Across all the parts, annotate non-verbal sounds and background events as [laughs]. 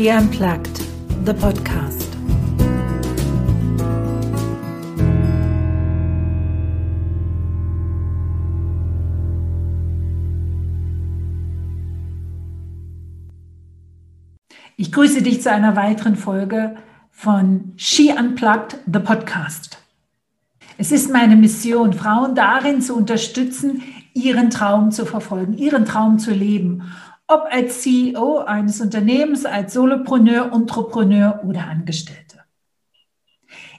She Unplugged, the podcast. Ich grüße dich zu einer weiteren Folge von She Unplugged, the podcast. Es ist meine Mission, Frauen darin zu unterstützen, ihren Traum zu verfolgen, ihren Traum zu leben ob als CEO eines Unternehmens, als Solopreneur, Entrepreneur oder Angestellte.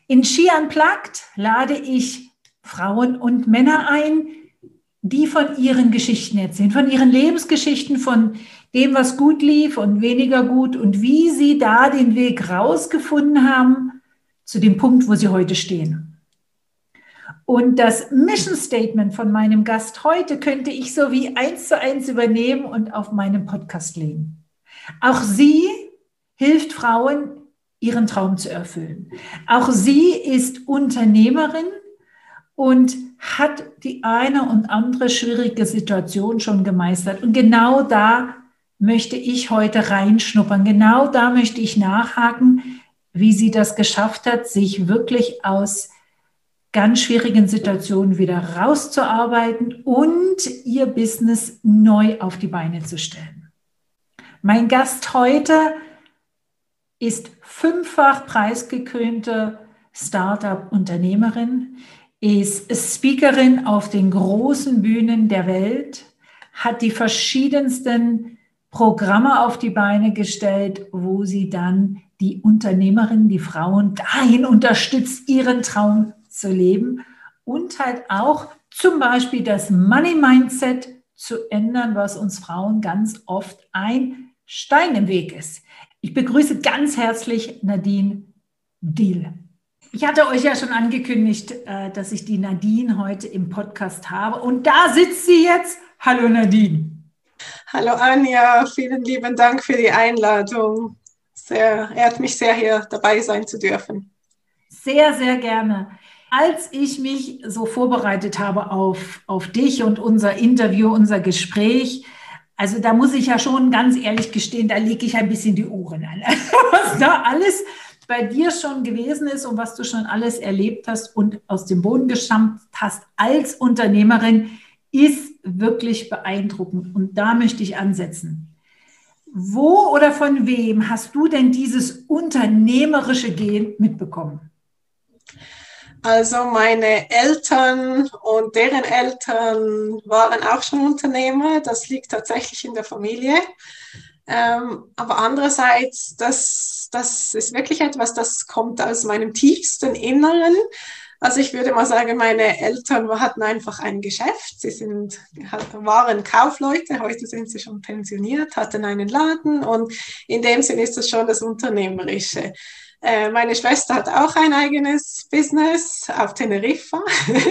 In Ski Unplugged lade ich Frauen und Männer ein, die von ihren Geschichten erzählen, von ihren Lebensgeschichten, von dem, was gut lief und weniger gut und wie sie da den Weg rausgefunden haben zu dem Punkt, wo sie heute stehen. Und das Mission Statement von meinem Gast heute könnte ich so wie eins zu eins übernehmen und auf meinem Podcast legen. Auch sie hilft Frauen, ihren Traum zu erfüllen. Auch sie ist Unternehmerin und hat die eine und andere schwierige Situation schon gemeistert. Und genau da möchte ich heute reinschnuppern. Genau da möchte ich nachhaken, wie sie das geschafft hat, sich wirklich aus ganz schwierigen Situationen wieder rauszuarbeiten und ihr Business neu auf die Beine zu stellen. Mein Gast heute ist fünffach preisgekrönte Startup-Unternehmerin, ist Speakerin auf den großen Bühnen der Welt, hat die verschiedensten Programme auf die Beine gestellt, wo sie dann die Unternehmerinnen, die Frauen dahin unterstützt, ihren Traum zu leben und halt auch zum Beispiel das Money Mindset zu ändern, was uns Frauen ganz oft ein Stein im Weg ist. Ich begrüße ganz herzlich Nadine Diel. Ich hatte euch ja schon angekündigt, äh, dass ich die Nadine heute im Podcast habe. Und da sitzt sie jetzt. Hallo Nadine. Hallo Anja, vielen lieben Dank für die Einladung. Sehr, ehrt mich sehr, hier dabei sein zu dürfen. Sehr, sehr gerne. Als ich mich so vorbereitet habe auf, auf dich und unser Interview, unser Gespräch, also da muss ich ja schon ganz ehrlich gestehen, da lege ich ein bisschen die Ohren an. [laughs] was da alles bei dir schon gewesen ist und was du schon alles erlebt hast und aus dem Boden gestammt hast als Unternehmerin, ist wirklich beeindruckend. Und da möchte ich ansetzen. Wo oder von wem hast du denn dieses unternehmerische Gen mitbekommen? Also meine Eltern und deren Eltern waren auch schon Unternehmer. Das liegt tatsächlich in der Familie. Ähm, aber andererseits, das, das ist wirklich etwas, das kommt aus meinem tiefsten Inneren. Also ich würde mal sagen, meine Eltern hatten einfach ein Geschäft. Sie sind, waren Kaufleute, heute sind sie schon pensioniert, hatten einen Laden und in dem Sinn ist das schon das Unternehmerische. Äh, meine Schwester hat auch ein eigenes Business auf Teneriffa.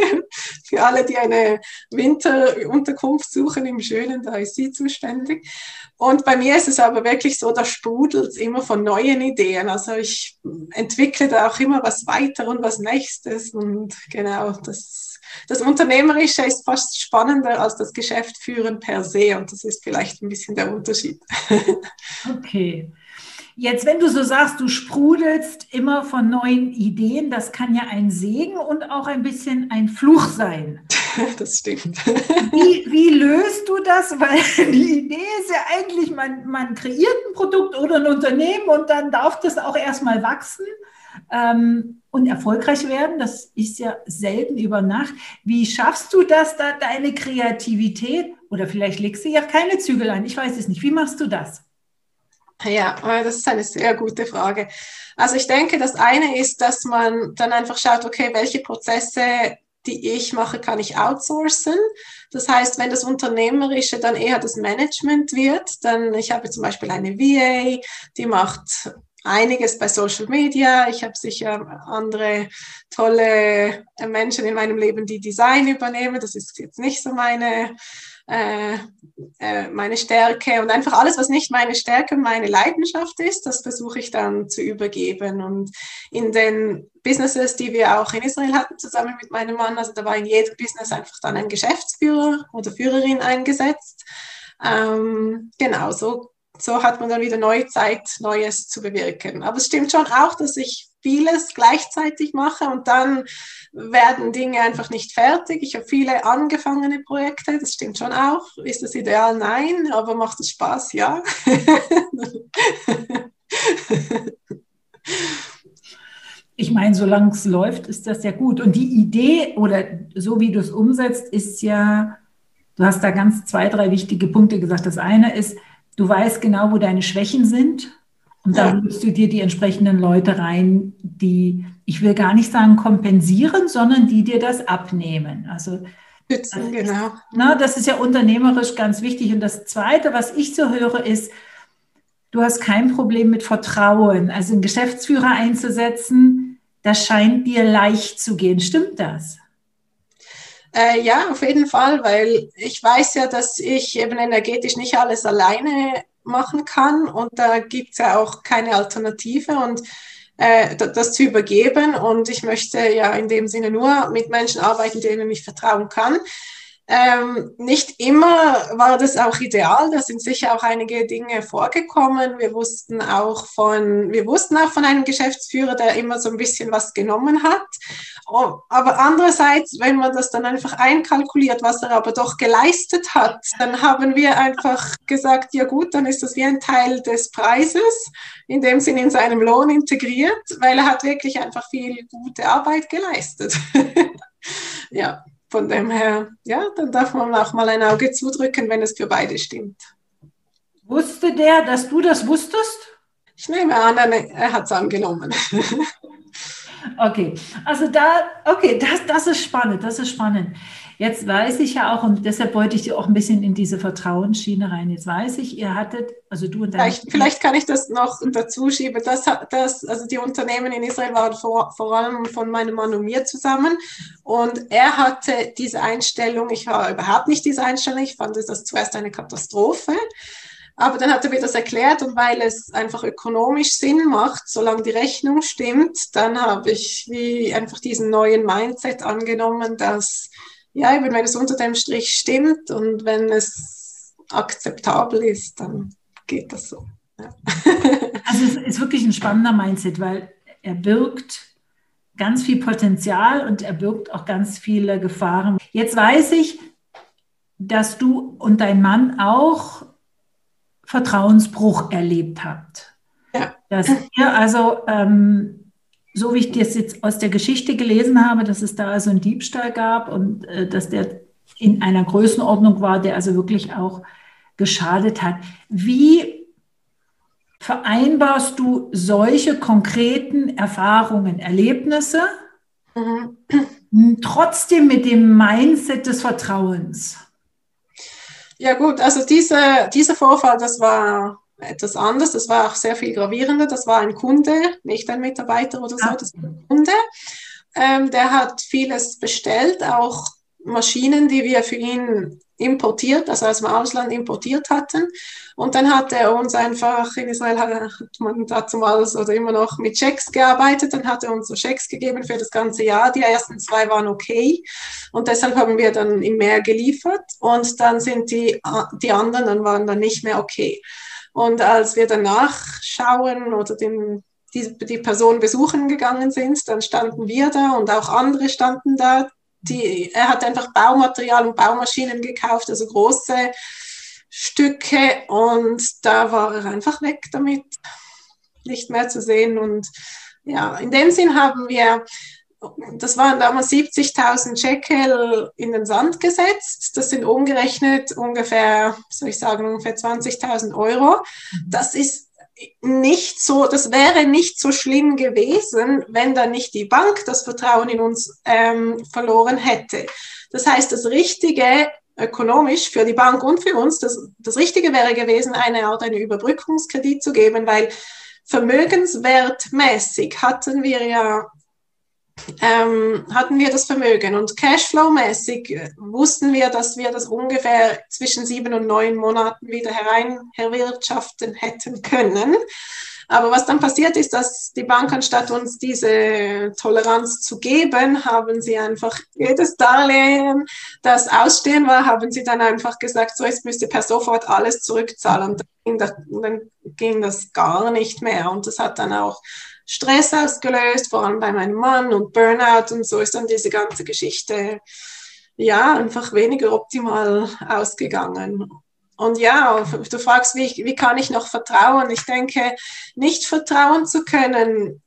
[laughs] Für alle, die eine Winterunterkunft suchen im Schönen, da ist sie zuständig. Und bei mir ist es aber wirklich so, da sprudelt immer von neuen Ideen. Also ich entwickle da auch immer was weiter und was Nächstes. Und genau, das, das Unternehmerische ist fast spannender als das Geschäft führen per se. Und das ist vielleicht ein bisschen der Unterschied. [laughs] Okay. Jetzt, wenn du so sagst, du sprudelst immer von neuen Ideen, das kann ja ein Segen und auch ein bisschen ein Fluch sein. [laughs] Das stimmt. Wie, wie löst du das? Weil [laughs] die Idee ist ja eigentlich, man, man kreiert ein Produkt oder ein Unternehmen und dann darf das auch erstmal wachsen ähm, und erfolgreich werden. Das ist ja selten über Nacht. Wie schaffst du das, da deine Kreativität? Oder vielleicht legst du ja keine Zügel ein. Ich weiß es nicht. Wie machst du das? Ja, das ist eine sehr gute Frage. Also ich denke, das eine ist, dass man dann einfach schaut, okay, welche Prozesse, die ich mache, kann ich outsourcen. Das heißt, wenn das Unternehmerische dann eher das Management wird, dann, ich habe zum Beispiel eine VA, die macht einiges bei Social Media. Ich habe sicher andere tolle Menschen in meinem Leben, die Design übernehmen. Das ist jetzt nicht so meine äh, äh, meine Stärke und einfach alles, was nicht meine Stärke und meine Leidenschaft ist, das versuche ich dann zu übergeben. Und in den Businesses, die wir auch in Israel hatten, zusammen mit meinem Mann, also da war in jedem Business einfach dann ein Geschäftsführer oder Führerin eingesetzt. Ähm, genau, so so hat man dann wieder neue Zeit, Neues zu bewirken. Aber es stimmt schon auch, dass ich vieles gleichzeitig mache und dann werden Dinge einfach nicht fertig. Ich habe viele angefangene Projekte, das stimmt schon auch. Ist das ideal? Nein, aber macht es Spaß? Ja. [laughs] Ich meine, solange es läuft, ist das ja gut. Und die Idee oder so wie du es umsetzt, ist ja, du hast da ganz zwei, drei wichtige Punkte gesagt. Das eine ist, du weißt genau, wo deine Schwächen sind und da holst du dir die entsprechenden Leute rein, die, ich will gar nicht sagen kompensieren, sondern die dir das abnehmen. Also Schützen, genau. Na, das ist ja unternehmerisch ganz wichtig. Und das Zweite, was ich so höre, ist, du hast kein Problem mit Vertrauen. Also einen Geschäftsführer einzusetzen, das scheint dir leicht zu gehen. Stimmt das? Äh, ja, auf jeden Fall, weil ich weiß ja, dass ich eben energetisch nicht alles alleine machen kann und da gibt es ja auch keine Alternative und äh, das zu übergeben und ich möchte ja in dem Sinne nur mit Menschen arbeiten, denen ich vertrauen kann. Ähm, nicht immer war das auch ideal. Da sind sicher auch einige Dinge vorgekommen. Wir wussten auch von, wir wussten auch von einem Geschäftsführer, der immer so ein bisschen was genommen hat. Oh, aber andererseits, wenn man das dann einfach einkalkuliert, was er aber doch geleistet hat, dann haben wir einfach gesagt, ja gut, dann ist das wie ein Teil des Preises, in dem Sinn in seinem Lohn integriert, weil er hat wirklich einfach viel gute Arbeit geleistet. [laughs] ja. Von dem her, ja, dann darf man auch mal ein Auge zudrücken, wenn es für beide stimmt. Wusste der, dass du das wusstest? Ich nehme an, er hat es angenommen. [laughs] okay, also da, okay, das, das ist spannend, das ist spannend. Jetzt weiß ich ja auch, und deshalb wollte ich auch ein bisschen in diese Vertrauensschiene rein. Jetzt weiß ich, ihr hattet, also du und dein. Vielleicht, vielleicht kann ich das noch dazu schieben. Das, das, also die Unternehmen in Israel waren vor, vor allem von meinem Mann und mir zusammen. Und er hatte diese Einstellung, ich war überhaupt nicht diese Einstellung, ich fand das zuerst eine Katastrophe. Aber dann hat er mir das erklärt und weil es einfach ökonomisch Sinn macht, solange die Rechnung stimmt, dann habe ich wie einfach diesen neuen Mindset angenommen, dass ja, eben wenn es unter dem Strich stimmt und wenn es akzeptabel ist, dann geht das so. Ja. [laughs] Also es ist wirklich ein spannender Mindset, weil er birgt ganz viel Potenzial und er birgt auch ganz viele Gefahren. Jetzt weiß ich, dass du und dein Mann auch Vertrauensbruch erlebt habt. Ja. Dass ihr also ähm, so wie ich das jetzt aus der Geschichte gelesen habe, dass es da also einen Diebstahl gab und äh, dass der in einer Größenordnung war, der also wirklich auch geschadet hat. Wie vereinbarst du solche konkreten Erfahrungen, Erlebnisse mhm. trotzdem mit dem Mindset des Vertrauens? Ja gut, also diese, dieser Vorfall, das war etwas anders. Das war auch sehr viel gravierender. Das war ein Kunde, nicht ein Mitarbeiter oder so, ah. das war ein Kunde. Ähm, der hat vieles bestellt, auch Maschinen, die wir für ihn importiert, also aus dem Ausland importiert hatten. Und dann hat er uns einfach, in Israel hat man damals oder immer noch mit Schecks gearbeitet, dann hat er uns so Schecks gegeben für das ganze Jahr. Die ersten zwei waren okay und deshalb haben wir dann im Meer geliefert und dann sind die, die anderen, dann waren dann nicht mehr okay. Und als wir danach schauen oder den, die, die Person besuchen gegangen sind, dann standen wir da und auch andere standen da. Die, er hat einfach Baumaterial und Baumaschinen gekauft, also große Stücke und da war er einfach weg damit, nicht mehr zu sehen. Und ja, in dem Sinn haben wir das waren damals 70.000 Shekel in den Sand gesetzt. Das sind umgerechnet ungefähr, soll ich sagen, ungefähr 20.000 Euro. Mhm. Das ist nicht so, das wäre nicht so schlimm gewesen, wenn da nicht die Bank das Vertrauen in uns ähm, verloren hätte. Das heißt, das Richtige ökonomisch für die Bank und für uns, das, das Richtige wäre gewesen, eine Art eine Überbrückungskredit zu geben, weil vermögenswertmäßig hatten wir ja ähm, hatten wir das Vermögen und Cashflow-mäßig äh, wussten wir, dass wir das ungefähr zwischen sieben und neun Monaten wieder herein herwirtschaften hätten können. Aber was dann passiert ist, dass die Bank, anstatt uns diese Toleranz zu geben, haben sie einfach jedes Darlehen, das ausstehen war, haben sie dann einfach gesagt, so jetzt müsst ihr per sofort alles zurückzahlen. Und dann ging das gar nicht mehr. Und das hat dann auch Stress ausgelöst, vor allem bei meinem Mann und Burnout und so ist dann diese ganze Geschichte ja einfach weniger optimal ausgegangen. Und ja, du fragst, wie, wie kann ich noch vertrauen? Ich denke, nicht vertrauen zu können,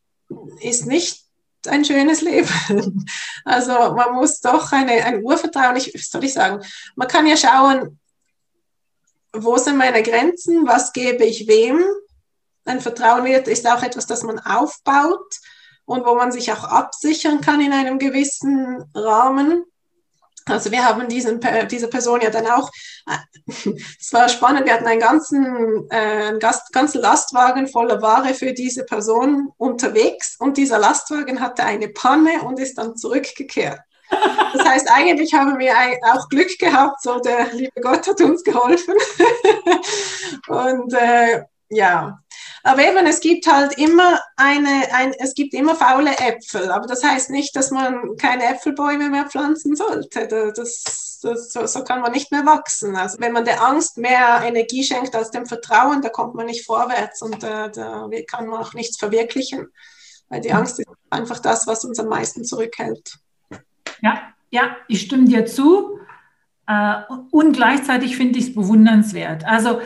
ist nicht ein schönes Leben. [laughs] Also man muss doch eine, ein Urvertrauen, ich, soll ich sagen, man kann ja schauen, wo sind meine Grenzen, was gebe ich wem. Ein Vertrauen wird, ist auch etwas, das man aufbaut und wo man sich auch absichern kann in einem gewissen Rahmen. Also wir haben diesen, diese Person ja dann auch, [laughs] es war spannend, wir hatten einen ganzen, äh, einen ganzen Lastwagen voller Ware für diese Person unterwegs und dieser Lastwagen hatte eine Panne und ist dann zurückgekehrt. Das heißt, eigentlich haben wir auch Glück gehabt, so der liebe Gott hat uns geholfen. [laughs] und äh, ja, aber eben, es gibt halt immer eine, ein, es gibt immer faule Äpfel. Aber das heißt nicht, dass man keine Äpfelbäume mehr pflanzen sollte. Das, das, so, so kann man nicht mehr wachsen. Also wenn man der Angst mehr Energie schenkt als dem Vertrauen, da kommt man nicht vorwärts und da, da kann man auch nichts verwirklichen. Weil die Angst ist einfach das, was uns am meisten zurückhält. Ja, ja, ich stimme dir zu. Uh, und gleichzeitig finde ich es bewundernswert. Also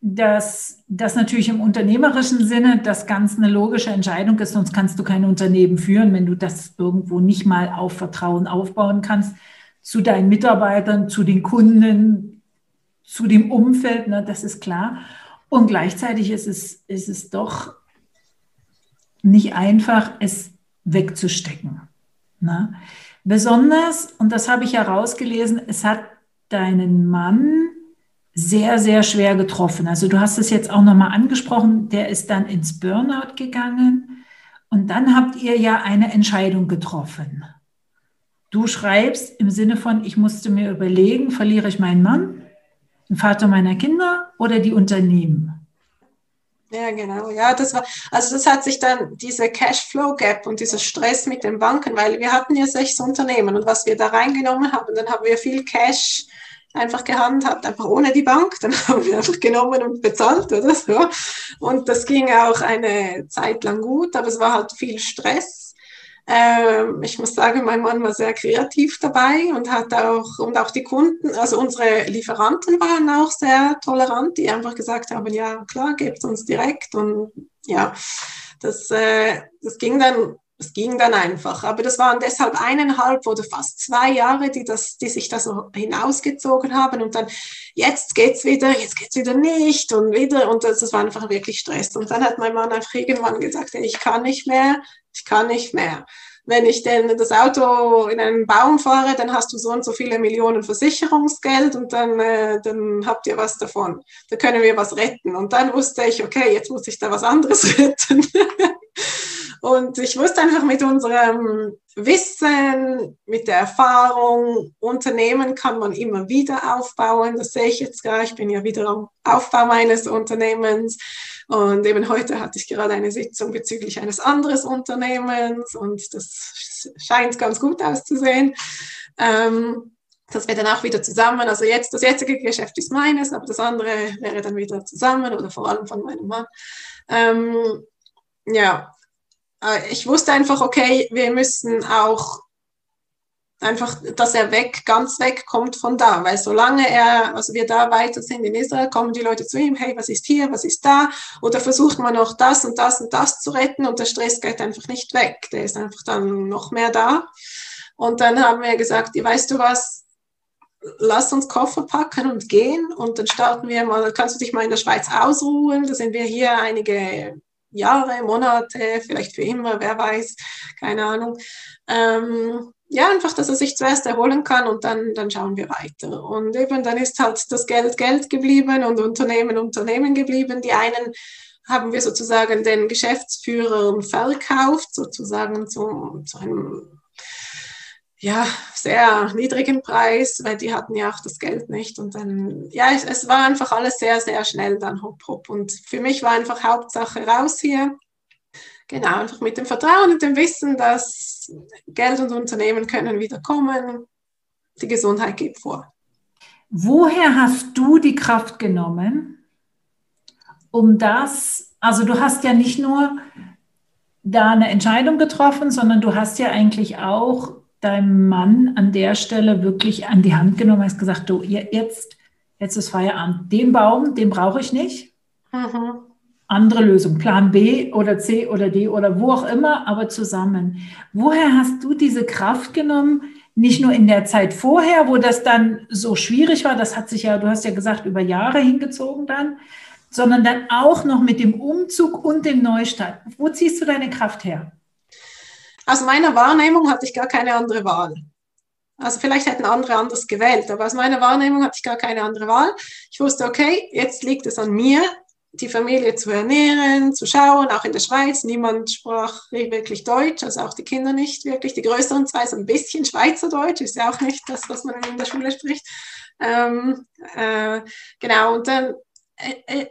dass das natürlich im unternehmerischen Sinne das ganz eine logische Entscheidung ist, sonst kannst du kein Unternehmen führen, wenn du das irgendwo nicht mal auf Vertrauen aufbauen kannst zu deinen Mitarbeitern, zu den Kunden, zu dem Umfeld, ne, das ist klar. Und gleichzeitig ist es, ist es doch nicht einfach, es wegzustecken. Ne? Besonders, und das habe ich herausgelesen, es hat deinen Mann sehr, sehr schwer getroffen. Also du hast es jetzt auch nochmal angesprochen, der ist dann ins Burnout gegangen und dann habt ihr ja eine Entscheidung getroffen. Du schreibst im Sinne von, ich musste mir überlegen, verliere ich meinen Mann, den Vater meiner Kinder oder die Unternehmen? Ja, genau. Ja, das war, also das hat sich dann diese Cashflow Gap und dieser Stress mit den Banken, weil wir hatten ja sechs Unternehmen und was wir da reingenommen haben, dann haben wir viel Cash einfach gehandhabt, einfach ohne die Bank. Dann [laughs] haben wir einfach genommen und bezahlt oder so. Und das ging auch eine Zeit lang gut, aber es war halt viel Stress. Ähm, ich muss sagen, mein Mann war sehr kreativ dabei und hat auch, und auch die Kunden, also unsere Lieferanten waren auch sehr tolerant, die einfach gesagt haben, ja klar, gebt uns direkt und ja, das, äh, das ging dann es ging dann einfach. Aber das waren deshalb eineinhalb oder fast zwei Jahre, die, das, die sich da so hinausgezogen haben. Und dann, jetzt geht's wieder, jetzt geht's wieder nicht und wieder. Und das, das war einfach wirklich Stress. Und dann hat mein Mann einfach irgendwann gesagt, ich kann nicht mehr, ich kann nicht mehr. Wenn ich denn das Auto in einen Baum fahre, dann hast du so und so viele Millionen Versicherungsgeld und dann, äh, dann habt ihr was davon. Da können wir was retten. Und dann wusste ich, okay, jetzt muss ich da was anderes [laughs] retten. Und ich wusste einfach mit unserem Wissen, mit der Erfahrung, Unternehmen kann man immer wieder aufbauen. Das sehe ich jetzt gerade. Ich bin ja wieder am Aufbau meines Unternehmens. Und eben heute hatte ich gerade eine Sitzung bezüglich eines anderen Unternehmens und das scheint ganz gut auszusehen. Ähm, das wäre dann auch wieder zusammen. Also jetzt, das jetzige Geschäft ist meines, aber das andere wäre dann wieder zusammen oder vor allem von meinem Mann. Ähm, ja, ich wusste einfach, okay, wir müssen auch einfach, dass er weg, ganz weg kommt von da, weil solange er, also wir da weiter sind in Israel, kommen die Leute zu ihm, hey, was ist hier, was ist da, oder versucht man noch das und das und das zu retten und der Stress geht einfach nicht weg, der ist einfach dann noch mehr da. Und dann haben wir gesagt, weißt du was, lass uns Koffer packen und gehen und dann starten wir mal, kannst du dich mal in der Schweiz ausruhen, da sind wir hier einige Jahre, Monate, vielleicht für immer, wer weiß, keine Ahnung. Ähm, ja, einfach, dass er sich zuerst erholen kann und dann, dann schauen wir weiter. Und eben dann ist halt das Geld Geld geblieben und Unternehmen Unternehmen geblieben. Die einen haben wir sozusagen den Geschäftsführern verkauft, sozusagen zu, zu einem ja, sehr niedrigen Preis, weil die hatten ja auch das Geld nicht. Und dann, ja, es, es war einfach alles sehr, sehr schnell dann hopp, hopp. Und für mich war einfach Hauptsache raus hier. Genau, einfach mit dem Vertrauen und dem Wissen, dass Geld und Unternehmen können wieder kommen. Die Gesundheit geht vor. Woher hast du die Kraft genommen, um das, also du hast ja nicht nur da eine Entscheidung getroffen, sondern du hast ja eigentlich auch deinem Mann an der Stelle wirklich an die Hand genommen, hast gesagt, du, jetzt, jetzt ist Feierabend. Den Baum, den brauche ich nicht. Mhm. Andere Lösung, Plan B oder C oder D oder wo auch immer, aber zusammen. Woher hast du diese Kraft genommen? Nicht nur in der Zeit vorher, wo das dann so schwierig war, das hat sich ja, du hast ja gesagt, über Jahre hingezogen dann, sondern dann auch noch mit dem Umzug und dem Neustart. Wo ziehst du deine Kraft her? Aus meiner Wahrnehmung hatte ich gar keine andere Wahl. Also vielleicht hätten andere anders gewählt, aber aus meiner Wahrnehmung hatte ich gar keine andere Wahl. Ich wusste, okay, jetzt liegt es an mir, die Familie zu ernähren, zu schauen, auch in der Schweiz. Niemand sprach wirklich Deutsch, also auch die Kinder nicht wirklich. Die größeren zwei so ein bisschen Schweizerdeutsch, ist ja auch nicht das, was man in der Schule spricht. Ähm, äh, genau, und dann äh, äh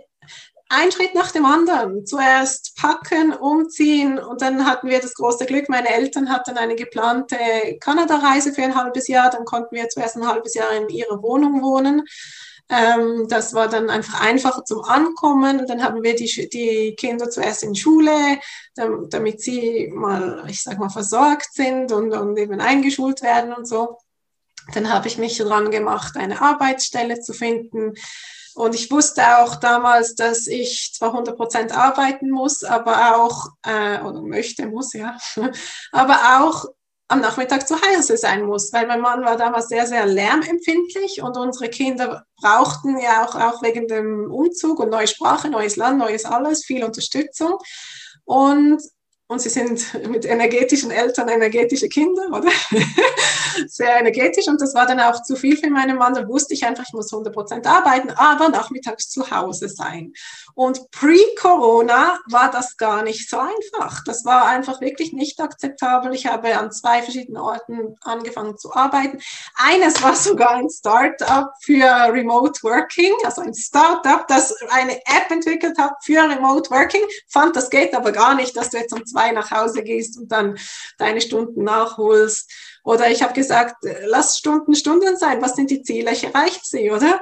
ein Schritt nach dem anderen. Zuerst packen, umziehen und dann hatten wir das große Glück, meine Eltern hatten eine geplante Kanada-Reise für ein halbes Jahr. Dann konnten wir zuerst ein halbes Jahr in ihrer Wohnung wohnen. Ähm, das war dann einfach einfacher zum Ankommen. Und dann haben wir die, die Kinder zuerst in Schule, damit sie mal, ich sag mal, versorgt sind und, und eben eingeschult werden und so. Dann habe ich mich dran gemacht, eine Arbeitsstelle zu finden. Und ich wusste auch damals, dass ich zwar 100 Prozent arbeiten muss, aber auch, äh, oder möchte, muss, ja, [laughs] aber auch am Nachmittag zu Hause sein muss, weil mein Mann war damals sehr, sehr lärmempfindlich und unsere Kinder brauchten ja auch, auch wegen dem Umzug und neue Sprache, neues Land, neues alles, viel Unterstützung. Und und sie sind mit energetischen Eltern energetische Kinder, oder? [laughs] Sehr energetisch. Und das war dann auch zu viel für meinen Mann. Da wusste ich einfach, ich muss 100 Prozent arbeiten, aber nachmittags zu Hause sein. Und pre-Corona war das gar nicht so einfach. Das war einfach wirklich nicht akzeptabel. Ich habe an zwei verschiedenen Orten angefangen zu arbeiten. Eines war sogar ein Startup für Remote Working, also ein Startup, das eine App entwickelt hat für Remote Working. Fand, das geht aber gar nicht, dass du jetzt um zwei nach Hause gehst und dann deine Stunden nachholst. Oder ich habe gesagt, lass Stunden Stunden sein. Was sind die Ziele? Ich erreiche sie, oder?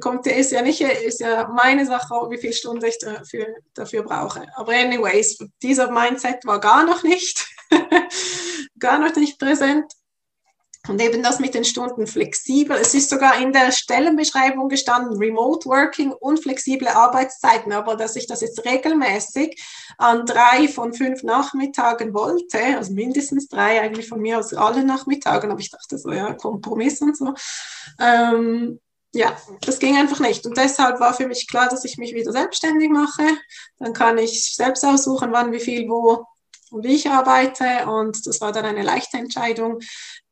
Kommt, ist ja nicht, ist ja meine Sache, wie viele Stunden ich dafür, dafür brauche. Aber anyways, dieser Mindset war gar noch nicht, [laughs] gar noch nicht präsent. Und eben das mit den Stunden flexibel. Es ist sogar in der Stellenbeschreibung gestanden, Remote Working und flexible Arbeitszeiten. Aber dass ich das jetzt regelmäßig an drei von fünf Nachmittagen wollte, also mindestens drei eigentlich von mir aus alle Nachmittagen, aber ich dachte so, ja, Kompromiss und so. Ähm, ja, das ging einfach nicht. Und deshalb war für mich klar, dass ich mich wieder selbstständig mache. Dann kann ich selbst aussuchen, wann, wie viel, wo und wie ich arbeite. Und das war dann eine leichte Entscheidung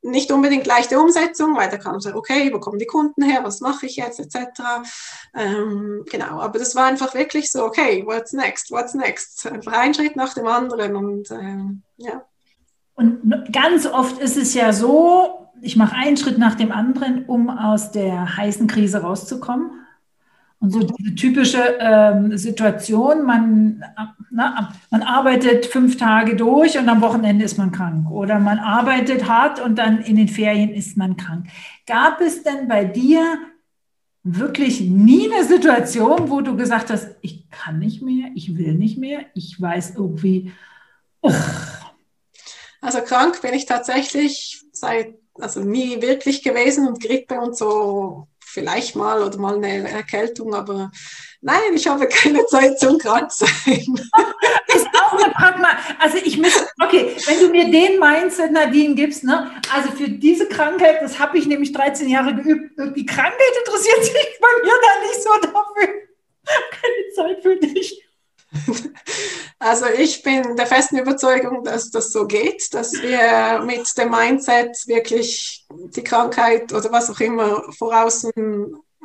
nicht unbedingt leichte Umsetzung, weil da kam so, okay, wo kommen die Kunden her, was mache ich jetzt, etc. Ähm, genau, aber das war einfach wirklich so, okay, what's next, what's next? Einfach ein Schritt nach dem anderen und ähm, ja. Und ganz oft ist es ja so, ich mache einen Schritt nach dem anderen, um aus der heißen Krise rauszukommen. Und so diese typische ähm, Situation, man, na, man arbeitet fünf Tage durch und am Wochenende ist man krank. Oder man arbeitet hart und dann in den Ferien ist man krank. Gab es denn bei dir wirklich nie eine Situation, wo du gesagt hast, ich kann nicht mehr, ich will nicht mehr, ich weiß irgendwie. Uch. Also krank bin ich tatsächlich seit, also nie wirklich gewesen und Grippe und so vielleicht mal oder mal eine Erkältung, aber nein, ich habe keine Zeit zum Kranksein. [laughs] ist auch eine Pragma. Also ich muss, okay, wenn du mir den Mindset, Nadine, gibst, ne, also für diese Krankheit, das habe ich nämlich 13 Jahre geübt, die Krankheit interessiert sich bei mir da nicht so dafür. [laughs] Keine Zeit für dich. [laughs] Also ich bin der festen Überzeugung, dass das so geht, dass wir mit dem Mindset wirklich die Krankheit oder was auch immer voraus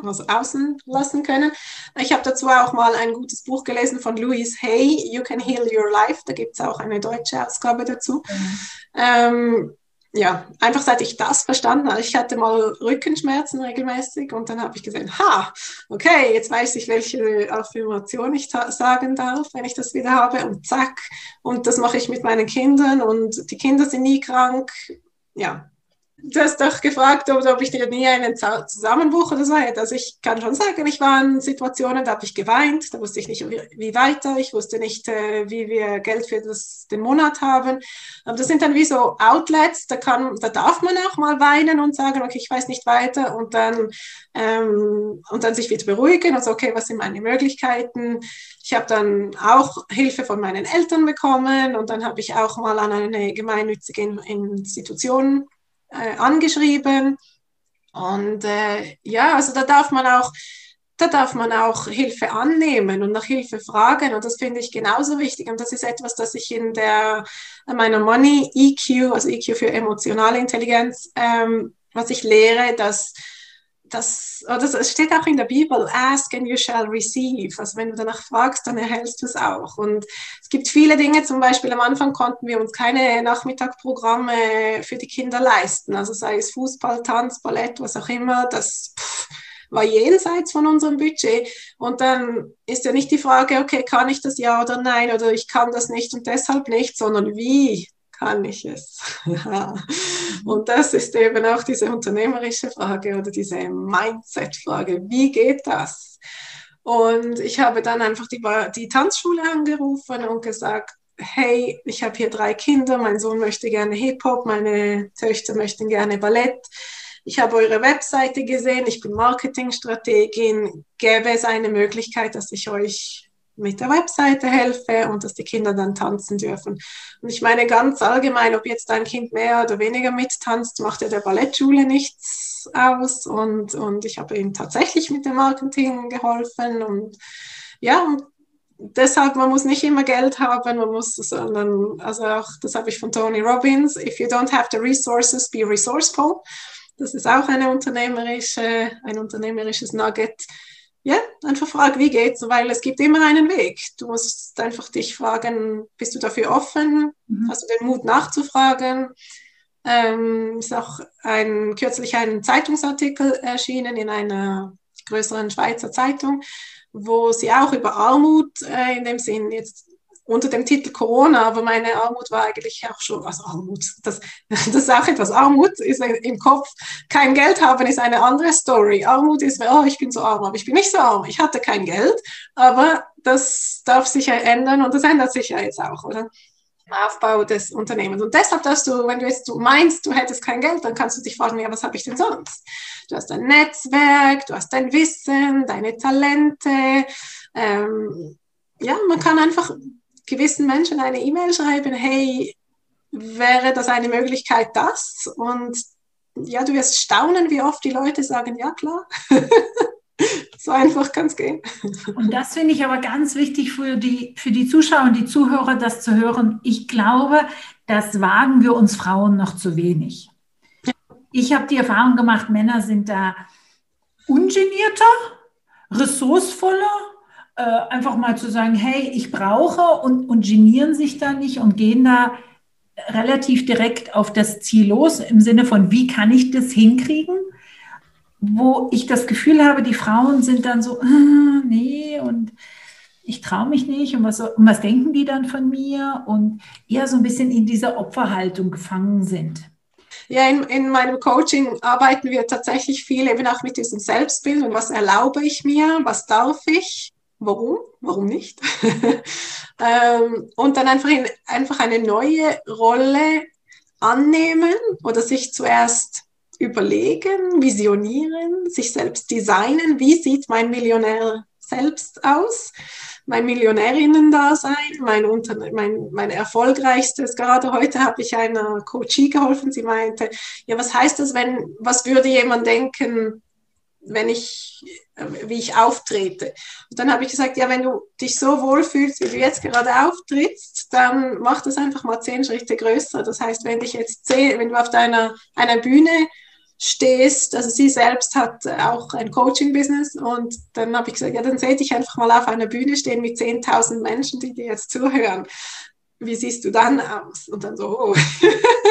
also außen lassen können. Ich habe dazu auch mal ein gutes Buch gelesen von Louise Hay, You Can Heal Your Life. Da gibt es auch eine deutsche Ausgabe dazu. Mhm. Ähm, ja, einfach seit ich das verstanden habe. Ich hatte mal Rückenschmerzen regelmäßig und dann habe ich gesehen, ha, okay, jetzt weiß ich, welche Affirmation ich sagen darf, wenn ich das wieder habe und zack. Und das mache ich mit meinen Kindern und die Kinder sind nie krank. Ja, Du hast doch gefragt, ob, ich dir nie einen Zusammenbruch oder so hätte. Also ich kann schon sagen, ich war in Situationen, da habe ich geweint, da wusste ich nicht, wie, wie weiter, ich wusste nicht, äh, wie wir Geld für das, den Monat haben. Aber das sind dann wie so Outlets, da, kann, da darf man auch mal weinen und sagen, okay, ich weiß nicht weiter und dann, ähm, und dann sich wieder beruhigen und so, okay, was sind meine Möglichkeiten? Ich habe dann auch Hilfe von meinen Eltern bekommen und dann habe ich auch mal an eine gemeinnützige Institution äh, angeschrieben. Und äh, ja, also da darf man auch, da darf man auch Hilfe annehmen und nach Hilfe fragen. Und das finde ich genauso wichtig. Und das ist etwas, das ich in der meiner Money EQ, also EQ für emotionale Intelligenz, ähm, was ich lehre, dass das, oder das steht auch in der Bibel, ask and you shall receive. Also wenn du danach fragst, dann erhältst du es auch. Und es gibt viele Dinge, zum Beispiel am Anfang konnten wir uns keine Nachmittagprogramme für die Kinder leisten. Also sei es Fußball, Tanz, Ballett, was auch immer, das pff, war jenseits von unserem Budget. Und dann ist ja nicht die Frage, okay, kann ich das ja oder nein, oder ich kann das nicht und deshalb nicht, sondern wie kann ich es? [laughs] Und das ist eben auch diese unternehmerische Frage oder diese Mindset-Frage. Wie geht das? Und ich habe dann einfach die, die Tanzschule angerufen und gesagt, hey, ich habe hier drei Kinder, mein Sohn möchte gerne Hip-Hop, meine Töchter möchten gerne Ballett. Ich habe eure Webseite gesehen, ich bin Marketingstrategin. Gäbe es eine Möglichkeit, dass ich euch mit der Webseite helfe und dass die Kinder dann tanzen dürfen. Und ich meine ganz allgemein, ob jetzt ein Kind mehr oder weniger mittanzt, macht ja der Ballettschule nichts aus. Und, und ich habe ihm tatsächlich mit dem Marketing geholfen. Und ja, und deshalb, man muss nicht immer Geld haben, man muss, sondern, also auch, das habe ich von Tony Robbins, if you don't have the resources, be resourceful. Das ist auch eine unternehmerische, ein unternehmerisches Nugget ja, einfach frag, wie geht's, weil es gibt immer einen Weg. Du musst einfach dich fragen, bist du dafür offen? Mhm. Hast du den Mut nachzufragen? Ähm, ist auch ein, kürzlich ein Zeitungsartikel erschienen in einer größeren Schweizer Zeitung, wo sie auch über Armut äh, in dem Sinn jetzt unter dem Titel Corona, aber meine Armut war eigentlich auch schon, also Armut, das, [laughs] das ist auch etwas. Armut ist im Kopf, kein Geld haben ist eine andere Story. Armut ist, oh, ich bin so arm, aber ich bin nicht so arm. Ich hatte kein Geld, aber das darf sich ja ändern und das ändert sich ja jetzt auch, oder? Aufbau des Unternehmens. Und deshalb, dass du, wenn du jetzt du meinst, du hättest kein Geld, dann kannst du dich fragen, ja, was habe ich denn sonst? Du hast ein Netzwerk, du hast dein Wissen, deine Talente. Ähm, ja, man kann einfach gewissen Menschen eine E-Mail schreiben, hey, wäre das eine Möglichkeit, das? Und ja, du wirst staunen, wie oft die Leute sagen, ja klar. [laughs] so einfach kann es gehen. Und das finde ich aber ganz wichtig für die, für die Zuschauer und die Zuhörer, das zu hören. Ich glaube, das wagen wir uns Frauen noch zu wenig. Ich habe die Erfahrung gemacht, Männer sind da ungenierter, ressourcevoller äh, einfach mal zu sagen, hey, ich brauche und, und genieren sich da nicht und gehen da relativ direkt auf das Ziel los im Sinne von, wie kann ich das hinkriegen? Wo ich das Gefühl habe, die Frauen sind dann so, ah, nee, und ich traue mich nicht und was, und was denken die dann von mir und eher so ein bisschen in dieser Opferhaltung gefangen sind. Ja, in, in meinem Coaching arbeiten wir tatsächlich viel eben auch mit diesem Selbstbild und was erlaube ich mir, was darf ich warum, warum nicht? [laughs] ähm, und dann einfach, in, einfach eine neue Rolle annehmen oder sich zuerst überlegen, visionieren, sich selbst designen, wie sieht mein Millionär selbst aus, mein Millionärinnen-Dasein, mein, mein, mein erfolgreichstes, gerade heute habe ich einer Coachie geholfen, sie meinte, ja, was heißt das, wenn, was würde jemand denken, wenn ich, wie ich auftrete. Und dann habe ich gesagt, ja, wenn du dich so wohl fühlst, wie du jetzt gerade auftrittst, dann mach das einfach mal zehn Schritte größer. Das heißt, wenn dich jetzt zehn, wenn du auf deiner einer Bühne stehst, also sie selbst hat auch ein Coaching-Business und dann habe ich gesagt, ja, dann seh dich einfach mal auf einer Bühne stehen mit 10.000 Menschen, die dir jetzt zuhören. Wie siehst du dann aus? Und dann so, oh.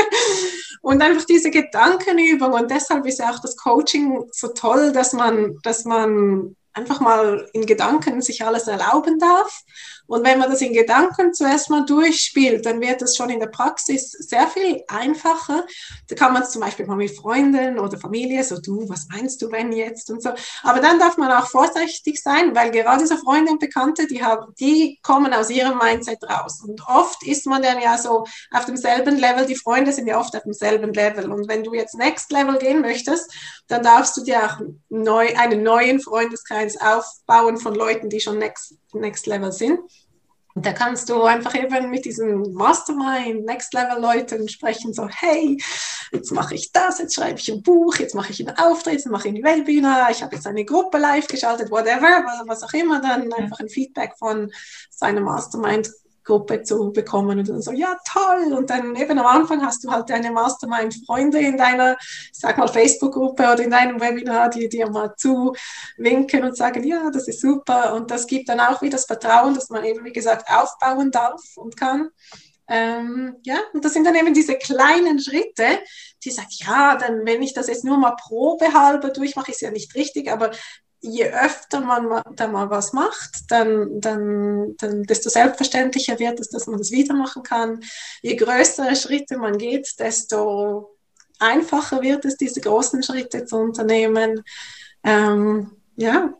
[laughs] und einfach diese Gedankenübung und deshalb ist ja auch das Coaching so toll, dass man, dass man einfach mal in Gedanken sich alles erlauben darf und wenn man das in Gedanken zuerst mal durchspielt, dann wird es schon in der Praxis sehr viel einfacher. Da kann man es zum Beispiel mal mit Freunden oder Familie, so du, was meinst du, wenn jetzt und so. Aber dann darf man auch vorsichtig sein, weil gerade so Freunde und Bekannte, die haben, die kommen aus ihrem Mindset raus. Und oft ist man dann ja so auf demselben Level. Die Freunde sind ja oft auf demselben Level. Und wenn du jetzt Next Level gehen möchtest, dann darfst du dir auch neu, einen neuen Freundeskreis aufbauen von Leuten, die schon Next Next Level sind. Und da kannst du einfach eben mit diesen Mastermind, Next Level Leuten sprechen, so, hey, jetzt mache ich das, jetzt schreibe ich ein Buch, jetzt mache ich einen Auftritt, jetzt mache ich ein Webinar, ich habe jetzt eine Gruppe live geschaltet, whatever, was auch immer, dann einfach ein Feedback von seinem Mastermind Gruppe zu bekommen und dann so, ja, toll. Und dann eben am Anfang hast du halt deine Mastermind-Freunde in deiner, sag mal, Facebook-Gruppe oder in deinem Webinar, die dir mal zuwinken und sagen, ja, das ist super. Und das gibt dann auch wieder das Vertrauen, dass man eben, wie gesagt, aufbauen darf und kann. Ähm, ja, und das sind dann eben diese kleinen Schritte, die sagen, ja, dann, wenn ich das jetzt nur mal probehalber durchmache, ist ja nicht richtig, aber je öfter man da mal was macht, dann, dann, dann desto selbstverständlicher wird es, dass man das wieder machen kann. Je größere Schritte man geht, desto einfacher wird es, diese großen Schritte zu unternehmen. Ähm, ja.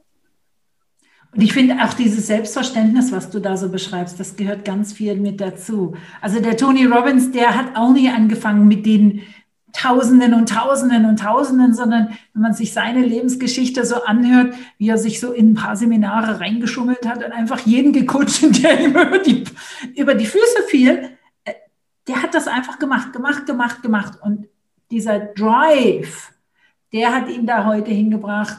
Und ich finde auch dieses Selbstverständnis, was du da so beschreibst, das gehört ganz viel mit dazu. Also der Tony Robbins, der hat auch nie angefangen mit den Tausenden und Tausenden und Tausenden, sondern wenn man sich seine Lebensgeschichte so anhört, wie er sich so in ein paar Seminare reingeschummelt hat und einfach jeden gecoacht, [laughs] der ihm über die, über die Füße fiel, äh, der hat das einfach gemacht, gemacht, gemacht, gemacht. Und dieser Drive, der hat ihn da heute hingebracht.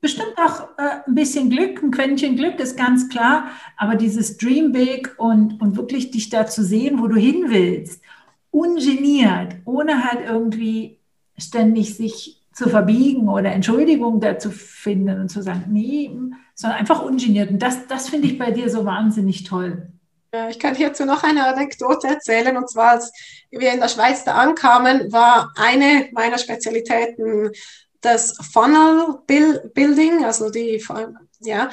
Bestimmt auch äh, ein bisschen Glück, ein Quäntchen Glück ist ganz klar, aber dieses Dream Big und, und wirklich dich da zu sehen, wo du hin willst ungeniert, ohne halt irgendwie ständig sich zu verbiegen oder Entschuldigung dazu finden und zu sagen, nee, sondern einfach ungeniert. Und das, das finde ich bei dir so wahnsinnig toll. Ich kann hierzu noch eine Anekdote erzählen. Und zwar, als wir in der Schweiz da ankamen, war eine meiner Spezialitäten das Funnel Building, also die, ja,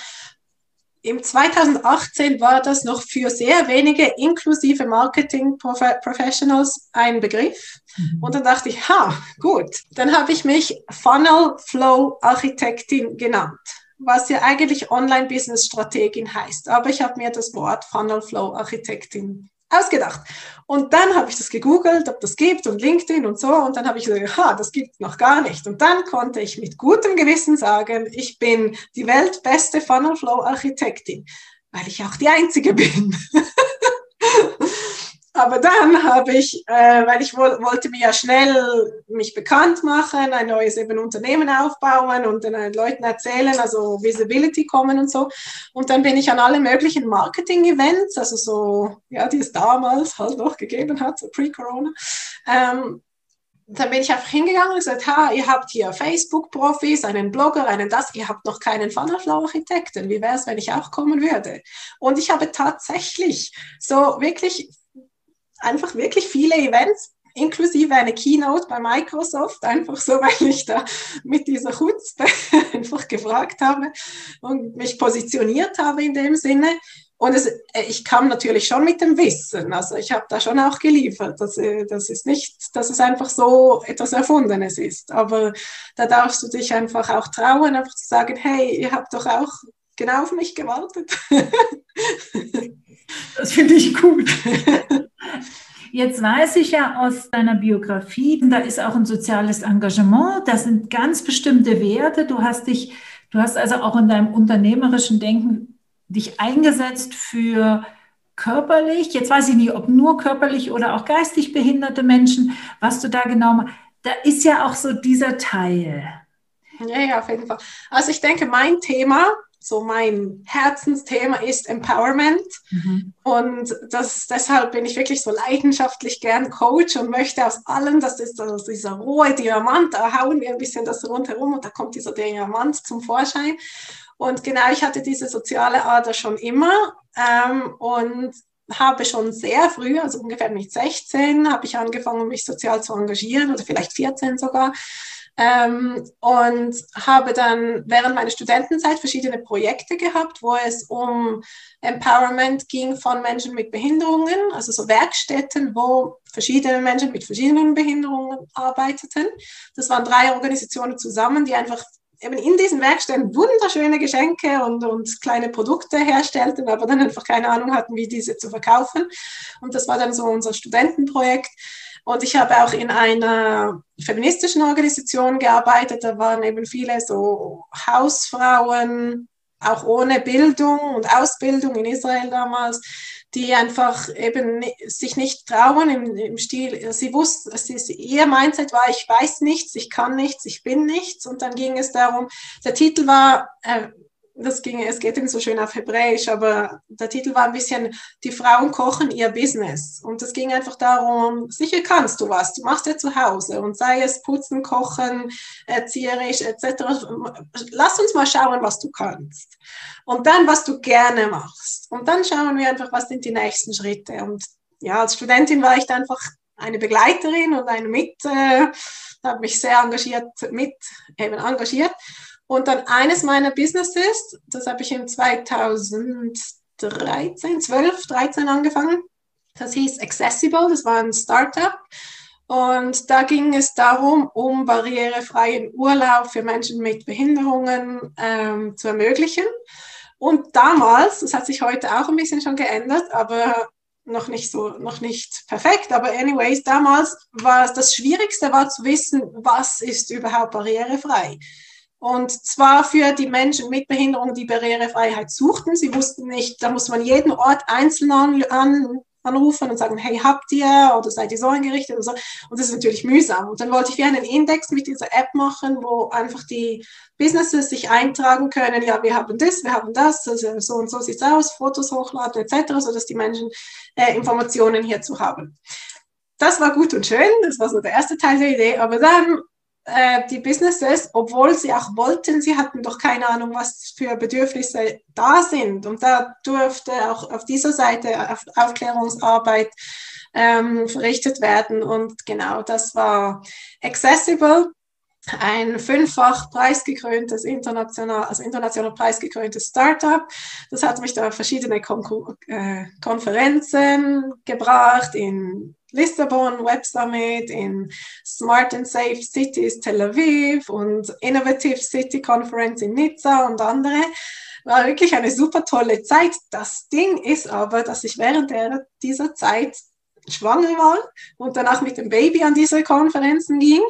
im 2018 war das noch für sehr wenige inklusive Marketing Professionals ein Begriff. Mhm. Und dann dachte ich, ha, gut. Dann habe ich mich Funnel Flow Architektin genannt, was ja eigentlich Online Business Strategin heißt. Aber ich habe mir das Wort Funnel Flow Architektin ausgedacht. Und dann habe ich das gegoogelt, ob das gibt und LinkedIn und so. Und dann habe ich gesagt, ha, das gibt noch gar nicht. Und dann konnte ich mit gutem Gewissen sagen, ich bin die weltbeste Funnel Flow Architektin, weil ich auch die Einzige bin. [laughs] Aber dann habe ich, äh, weil ich wollte mir ja schnell mich bekannt machen, ein neues eben Unternehmen aufbauen und den äh, Leuten erzählen, also Visibility kommen und so. Und dann bin ich an alle möglichen Marketing-Events, also so, ja, die es damals halt noch gegeben hat, so pre-Corona. Ähm, dann bin ich einfach hingegangen und gesagt, ha, ihr habt hier Facebook-Profis, einen Blogger, einen das, ihr habt noch keinen Funnelflow-Architekten. Wie wäre es, wenn ich auch kommen würde? Und ich habe tatsächlich so wirklich einfach wirklich viele Events, inklusive eine Keynote bei Microsoft, einfach so, [laughs] weil ich da mit dieser Chutzpe [laughs] einfach gefragt habe und mich positioniert habe in dem Sinne. Und es, äh, ich kam natürlich schon mit dem Wissen, also ich habe da schon auch geliefert. Das, äh, das ist nicht, dass es einfach so etwas Erfundenes ist, aber da darfst du dich einfach auch trauen, einfach zu sagen, hey, ihr habt doch auch genau auf mich gewartet. [laughs] Das finde ich gut. Jetzt weiß ich ja aus deiner Biografie, da ist auch ein soziales Engagement, das sind ganz bestimmte Werte. Du hast dich, du hast also auch in deinem unternehmerischen Denken dich eingesetzt für körperlich, jetzt weiß ich nicht, ob nur körperlich oder auch geistig behinderte Menschen, was du da genau machst. Da ist ja auch so dieser Teil. Ja, ja, auf jeden Fall. Also ich denke, mein Thema so mein Herzensthema ist Empowerment. Mhm. Und das, deshalb bin ich wirklich so leidenschaftlich gern Coach und möchte aus allem, das ist also dieser rohe Diamant, da hauen wir ein bisschen das rundherum und da kommt dieser Diamant zum Vorschein. Und genau, ich hatte diese soziale Ader schon immer. Ähm, und habe schon sehr früh, also ungefähr mit 16, habe ich angefangen, mich sozial zu engagieren oder vielleicht 14 sogar. Ähm, und habe dann während meiner Studentenzeit verschiedene Projekte gehabt, wo es um Empowerment ging von Menschen mit Behinderungen, also so Werkstätten, wo verschiedene Menschen mit verschiedenen Behinderungen arbeiteten. Das waren drei Organisationen zusammen, die einfach eben in diesen Werkstätten wunderschöne Geschenke und, und kleine Produkte herstellten, aber dann einfach keine Ahnung hatten, wie diese zu verkaufen. Und das war dann so unser Studentenprojekt. Und ich habe auch in einer feministischen Organisation gearbeitet. Da waren eben viele so Hausfrauen, auch ohne Bildung und Ausbildung in Israel damals, die einfach eben sich nicht trauen im, im Stil, sie wussten, ihr Mindset war, ich weiß nichts, ich kann nichts, ich bin nichts. Und dann ging es darum, der Titel war, äh, das ging, es geht eben so schön auf Hebräisch, aber der Titel war ein bisschen, die Frauen kochen ihr Business. Und es ging einfach darum, sicher kannst du was, du machst ja zu Hause und sei es putzen, kochen, erzieherisch etc. Lass uns mal schauen, was du kannst. Und dann, was du gerne machst. Und dann schauen wir einfach, was sind die nächsten Schritte. Und ja, als Studentin war ich da einfach eine Begleiterin und eine mit, äh, habe mich sehr engagiert, mit eben engagiert. Und dann eines meiner Businesses, das habe ich im 2013, 12, 13 angefangen. Das hieß Accessible, das war ein Startup. Und da ging es darum, um barrierefreien Urlaub für Menschen mit Behinderungen ähm, zu ermöglichen. Und damals, das hat sich heute auch ein bisschen schon geändert, aber noch nicht so, noch nicht perfekt, aber anyways, damals war es das Schwierigste war zu wissen, was ist überhaupt barrierefrei. Und zwar für die Menschen mit Behinderung, die Barrierefreiheit suchten. Sie wussten nicht, da muss man jeden Ort einzeln an, an, anrufen und sagen, hey, habt ihr oder seid ihr so eingerichtet oder so. Und das ist natürlich mühsam. Und dann wollte ich wie einen Index mit dieser App machen, wo einfach die Businesses sich eintragen können, ja, wir haben das, wir haben das, also so und so sieht es aus, Fotos hochladen etc., sodass die Menschen äh, Informationen hierzu haben. Das war gut und schön, das war so der erste Teil der Idee, aber dann äh, die Businesses, obwohl sie auch wollten, sie hatten doch keine Ahnung, was für Bedürfnisse da sind. Und da durfte auch auf dieser Seite auf Aufklärungsarbeit ähm, verrichtet werden. Und genau das war Accessible, ein fünffach preisgekröntes international, also international preisgekröntes Startup. Das hat mich da verschiedene Kon äh, Konferenzen gebracht in Lissabon Web Summit, in Smart and Safe Cities Tel Aviv und Innovative City Conference in Nizza und andere. War wirklich eine super tolle Zeit. Das Ding ist aber, dass ich während der, dieser Zeit schwanger war und danach mit dem Baby an diese Konferenzen ging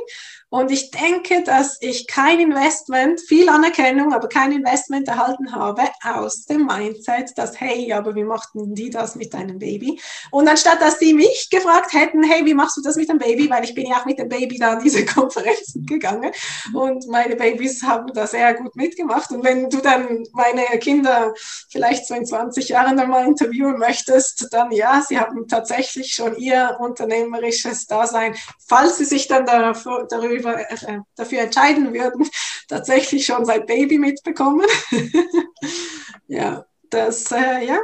und ich denke, dass ich kein Investment, viel Anerkennung, aber kein Investment erhalten habe aus dem Mindset, dass, hey, aber wie machten die das mit deinem Baby? Und anstatt, dass die mich gefragt hätten, hey, wie machst du das mit dem Baby? Weil ich bin ja auch mit dem Baby da an diese [laughs] Konferenzen gegangen und meine Babys haben da sehr gut mitgemacht. Und wenn du dann meine Kinder vielleicht so in 20 Jahren dann mal interviewen möchtest, dann ja, sie haben tatsächlich schon ihr unternehmerisches Dasein, falls sie sich dann darüber darüber, äh, dafür entscheiden würden, tatsächlich schon sein Baby mitbekommen. [laughs] ja, das, äh, ja.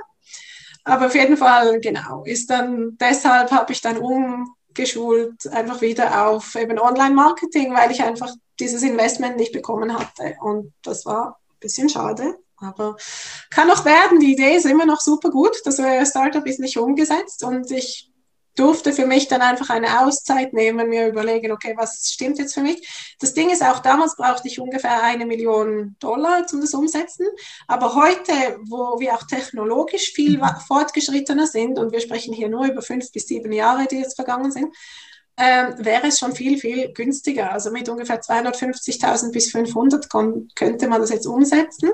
Aber auf jeden Fall, genau, ist dann, deshalb habe ich dann umgeschult, einfach wieder auf eben Online-Marketing, weil ich einfach dieses Investment nicht bekommen hatte. Und das war ein bisschen schade. Aber kann noch werden. Die Idee ist immer noch super gut. Das Startup ist nicht umgesetzt und ich durfte für mich dann einfach eine Auszeit nehmen, mir überlegen, okay, was stimmt jetzt für mich. Das Ding ist auch, damals brauchte ich ungefähr eine Million Dollar, um das umsetzen. Aber heute, wo wir auch technologisch viel fortgeschrittener sind, und wir sprechen hier nur über fünf bis sieben Jahre, die jetzt vergangen sind, ähm, wäre es schon viel, viel günstiger. Also mit ungefähr 250.000 bis 500 könnte man das jetzt umsetzen.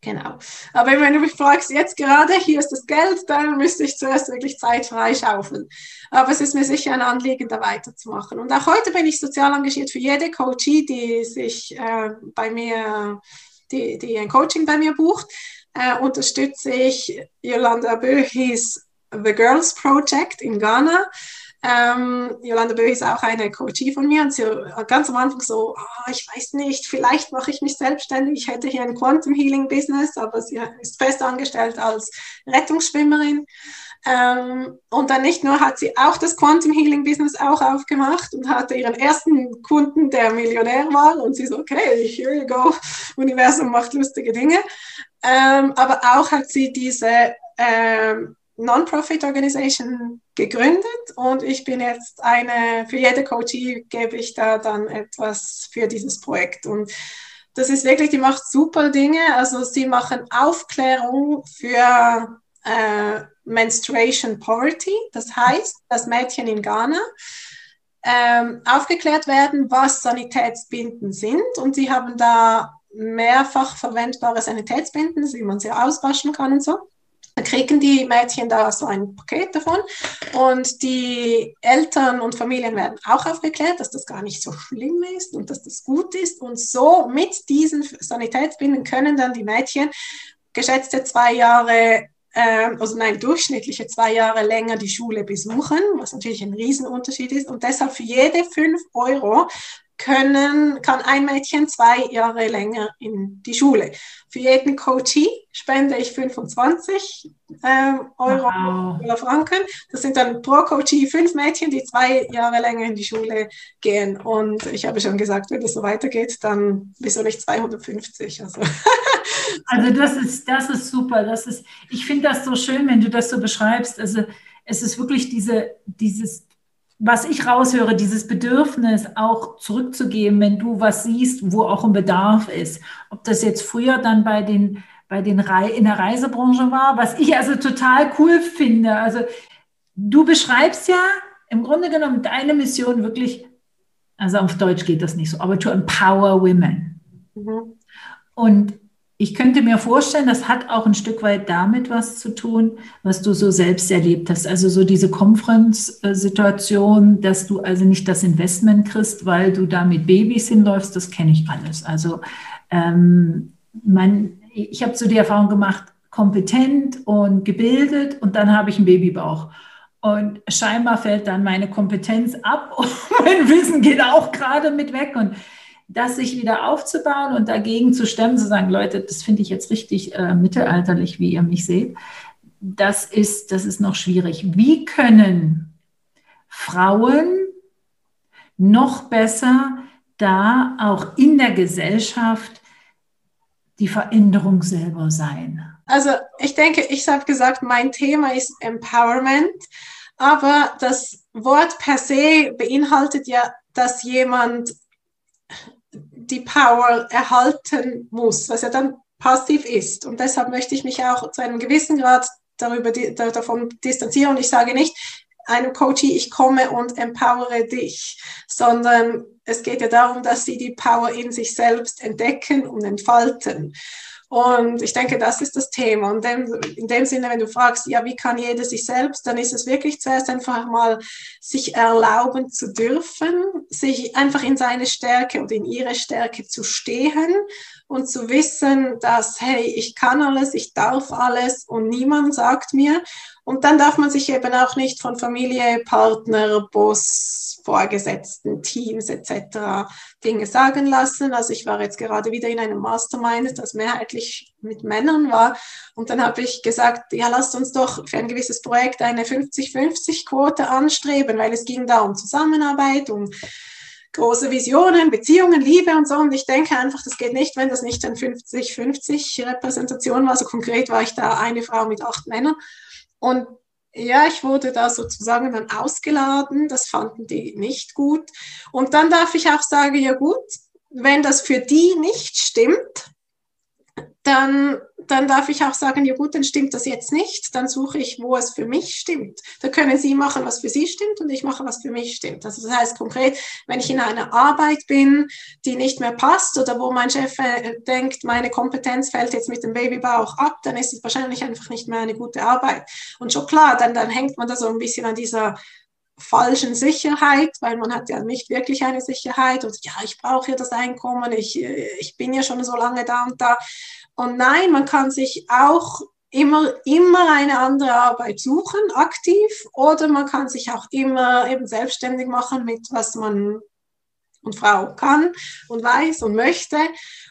Genau. Aber wenn du mich fragst, jetzt gerade, hier ist das Geld, dann müsste ich zuerst wirklich Zeit freischaufeln. Aber es ist mir sicher ein Anliegen, da weiterzumachen. Und auch heute bin ich sozial engagiert für jede Coachie, die sich äh, bei mir, die, die ein Coaching bei mir bucht, äh, unterstütze ich Yolanda Böhis The Girls Project in Ghana Ähm, Jolanda Böh ist auch eine Coachie von mir und sie ganz am Anfang so, oh, ich weiß nicht, vielleicht mache ich mich selbstständig, ich hätte hier ein Quantum Healing Business, aber sie ist fest angestellt als Rettungsschwimmerin. Ähm, und dann nicht nur hat sie auch das Quantum Healing Business auch aufgemacht und hatte ihren ersten Kunden, der Millionär war. Und sie so, okay, here you go, Universum macht lustige Dinge. Ähm, aber auch hat sie diese ähm, Non-Profit Organisation gegründet und ich bin jetzt eine, für jede Coachie gebe ich da dann etwas für dieses Projekt. Und das ist wirklich, die macht super Dinge, also sie machen Aufklärung für äh, Menstruation Poverty, das heißt, dass Mädchen in Ghana ähm, aufgeklärt werden, was Sanitätsbinden sind. Und sie haben da mehrfach verwendbare Sanitätsbinden, wie man sie auswaschen kann und so. Dann kriegen die Mädchen da so ein Paket davon und die Eltern und Familien werden auch aufgeklärt, dass das gar nicht so schlimm ist und dass das gut ist. Und so mit diesen Sanitätsbinden können dann die Mädchen geschätzte zwei Jahre ähm, also nein, durchschnittliche zwei Jahre länger die Schule besuchen, was natürlich ein Riesenunterschied ist. Und deshalb für jede fünf Euro können, kann ein Mädchen zwei Jahre länger in die Schule. Für jeden Coachee spende ich 25 ähm, Euro wow. oder Franken. Das sind dann pro Coachee fünf Mädchen, die zwei Jahre länger in die Schule gehen. Und ich habe schon gesagt, wenn es so weitergeht, dann wieso nicht 250? Also, [laughs] also das ist, das ist super. Das ist, ich finde das so schön, wenn du das so beschreibst. Also es ist wirklich diese, dieses was ich raushöre, dieses Bedürfnis auch zurückzugeben, wenn du was siehst, wo auch ein Bedarf ist. Ob das jetzt früher dann bei den, bei den Re in der Reisebranche war, was ich also total cool finde. Also du beschreibst ja im Grunde genommen deine Mission wirklich, also auf Deutsch geht das nicht so, aber to empower women. Mhm. Und ich könnte mir vorstellen, das hat auch ein Stück weit damit was zu tun, was du so selbst erlebt hast. Also so diese Conference-Situation, dass du also nicht das Investment kriegst, weil du da mit Babys hinläufst, das kenne ich alles. Also ähm, mein, ich habe so die Erfahrung gemacht, kompetent und gebildet und dann habe ich einen Babybauch. Und scheinbar fällt dann meine Kompetenz ab [laughs] und mein Wissen geht auch gerade mit weg. Und das sich wieder aufzubauen und dagegen zu stemmen, zu sagen, Leute, das finde ich jetzt richtig äh, mittelalterlich, wie ihr mich seht, das ist, das ist noch schwierig. Wie können Frauen noch besser da auch in der Gesellschaft die Veränderung selber sein? Also ich denke, ich habe gesagt, mein Thema ist Empowerment, aber das Wort per se beinhaltet ja, dass jemand die Power erhalten muss, was ja dann passiv ist. Und deshalb möchte ich mich auch zu einem gewissen Grad darüber, davon distanzieren. Und ich sage nicht einem Coachie, ich komme und empowere dich, sondern es geht ja darum, dass sie die Power in sich selbst entdecken und entfalten. Und ich denke, das ist das Thema. Und in dem Sinne, wenn du fragst, ja, wie kann jeder sich selbst, dann ist es wirklich zuerst einfach mal sich erlauben zu dürfen, sich einfach in seine Stärke und in ihre Stärke zu stehen und zu wissen, dass, hey, ich kann alles, ich darf alles und niemand sagt mir. Und dann darf man sich eben auch nicht von Familie, Partner, Boss, Vorgesetzten, Teams etc. Dinge sagen lassen. Also ich war jetzt gerade wieder in einem Mastermind, das mehrheitlich mit Männern war. Und dann habe ich gesagt, ja, lasst uns doch für ein gewisses Projekt eine 50-50-Quote anstreben, weil es ging da um Zusammenarbeit, um große Visionen, Beziehungen, Liebe und so. Und ich denke einfach, das geht nicht, wenn das nicht ein 50-50 Repräsentation war. So konkret war ich da eine Frau mit acht Männern. Und ja, ich wurde da sozusagen dann ausgeladen. Das fanden die nicht gut. Und dann darf ich auch sagen, ja gut, wenn das für die nicht stimmt, dann, dann darf ich auch sagen, ja gut, dann stimmt das jetzt nicht, dann suche ich, wo es für mich stimmt. Da können Sie machen, was für Sie stimmt und ich mache, was für mich stimmt. Also das heißt konkret, wenn ich in einer Arbeit bin, die nicht mehr passt oder wo mein Chef äh, denkt, meine Kompetenz fällt jetzt mit dem Babybauch ab, dann ist es wahrscheinlich einfach nicht mehr eine gute Arbeit. Und schon klar, dann, dann hängt man da so ein bisschen an dieser falschen Sicherheit, weil man hat ja nicht wirklich eine Sicherheit und ja, ich brauche ja das Einkommen, ich, äh, ich bin ja schon so lange da und da. Und nein, man kann sich auch immer, immer eine andere Arbeit suchen, aktiv, oder man kann sich auch immer eben selbstständig machen mit was man und Frau kann und weiß und möchte.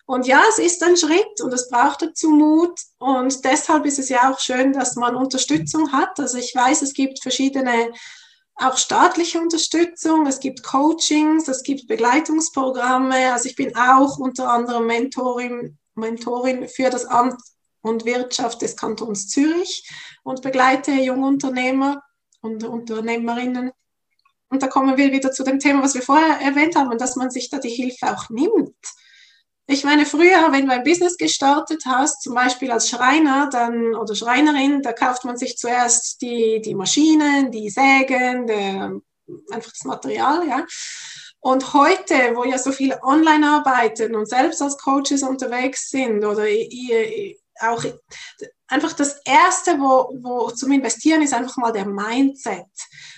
Und ja, es ist ein Schritt und es braucht dazu Mut. Und deshalb ist es ja auch schön, dass man Unterstützung hat. Also ich weiß, es gibt verschiedene, auch staatliche Unterstützung, es gibt Coachings, es gibt Begleitungsprogramme. Also ich bin auch unter anderem Mentorin, Mentorin für das Amt und Wirtschaft des Kantons Zürich und begleite Jungunternehmer und Unternehmerinnen. Und da kommen wir wieder zu dem Thema, was wir vorher erwähnt haben, dass man sich da die Hilfe auch nimmt. Ich meine, früher, wenn du ein Business gestartet hast, zum Beispiel als Schreiner dann, oder Schreinerin, da kauft man sich zuerst die, die Maschinen, die Sägen, der, einfach das Material, ja. Und heute, wo ja so viele online arbeiten und selbst als Coaches unterwegs sind oder ihr, auch einfach das Erste, wo, wo zum Investieren ist einfach mal der Mindset.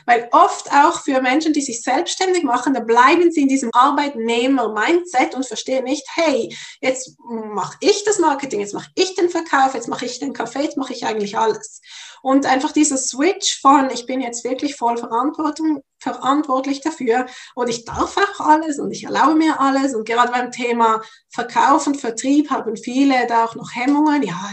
Weil oft auch für Menschen, die sich selbstständig machen, da bleiben sie in diesem Arbeitnehmer-Mindset und verstehen nicht, hey, jetzt mache ich das Marketing, jetzt mache ich den Verkauf, jetzt mache ich den Kaffee, jetzt mache ich eigentlich alles. Und einfach dieser Switch von, ich bin jetzt wirklich voll Verantwortung, verantwortlich dafür und ich darf auch alles und ich erlaube mir alles. Und gerade beim Thema Verkauf und Vertrieb haben viele da auch noch Hemmungen. Ja,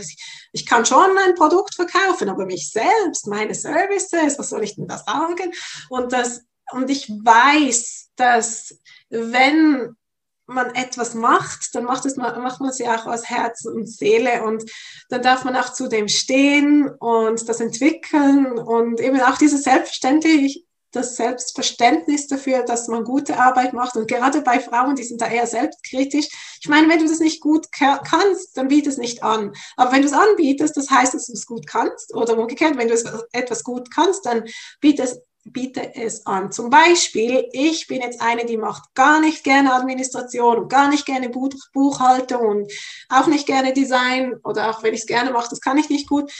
ich kann schon ein Produkt verkaufen, aber mich selbst, meine Services, was soll ich denn da sagen? Und, das, und ich weiß, dass wenn man etwas macht, dann macht, es, macht man es ja auch aus Herz und Seele und dann darf man auch zu dem stehen und das entwickeln und eben auch diese Selbstverständlich das Selbstverständnis dafür, dass man gute Arbeit macht. Und gerade bei Frauen, die sind da eher selbstkritisch. Ich meine, wenn du das nicht gut kannst, dann biete es nicht an. Aber wenn du es anbietest, das heißt, dass du es gut kannst. Oder umgekehrt, wenn du etwas gut kannst, dann biete es biete es an. Zum Beispiel, ich bin jetzt eine, die macht gar nicht gerne Administration und gar nicht gerne Buch Buchhaltung und auch nicht gerne Design oder auch wenn ich es gerne mache, das kann ich nicht gut.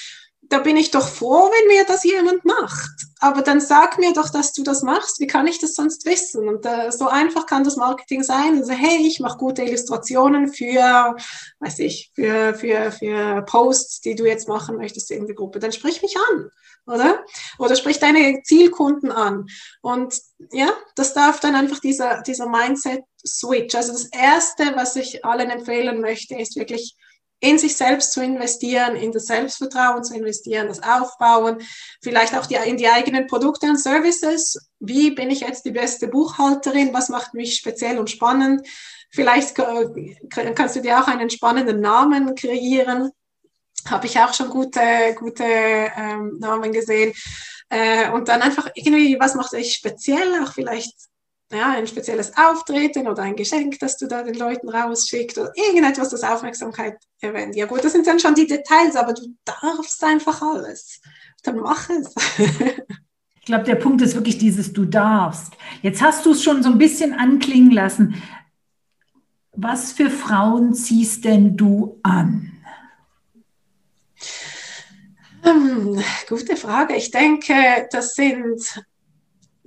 Da bin ich doch froh, wenn mir das jemand macht. Aber dann sag mir doch, dass du das machst. Wie kann ich das sonst wissen? Und äh, so einfach kann das Marketing sein. Also, hey, ich mache gute Illustrationen für, weiß ich, für, für, für Posts, die du jetzt machen möchtest in der Gruppe. Dann sprich mich an oder? Oder sprich deine Zielkunden an. Und ja, das darf dann einfach dieser, dieser Mindset-Switch. Also das Erste, was ich allen empfehlen möchte, ist wirklich in sich selbst zu investieren, in das Selbstvertrauen zu investieren, das Aufbauen, vielleicht auch die, in die eigenen Produkte und Services. Wie bin ich jetzt die beste Buchhalterin? Was macht mich speziell und spannend? Vielleicht kannst du dir auch einen spannenden Namen kreieren habe ich auch schon gute, gute ähm, Namen gesehen. Äh, und dann einfach irgendwie, was macht euch speziell? Auch vielleicht ja, ein spezielles Auftreten oder ein Geschenk, das du da den Leuten rausschickt oder irgendetwas, das Aufmerksamkeit erwähnt. Ja gut, das sind dann schon die Details, aber du darfst einfach alles. Dann mach es. [laughs] ich glaube, der Punkt ist wirklich dieses Du darfst. Jetzt hast du es schon so ein bisschen anklingen lassen. Was für Frauen ziehst denn du an? Hm, gute Frage. Ich denke, das sind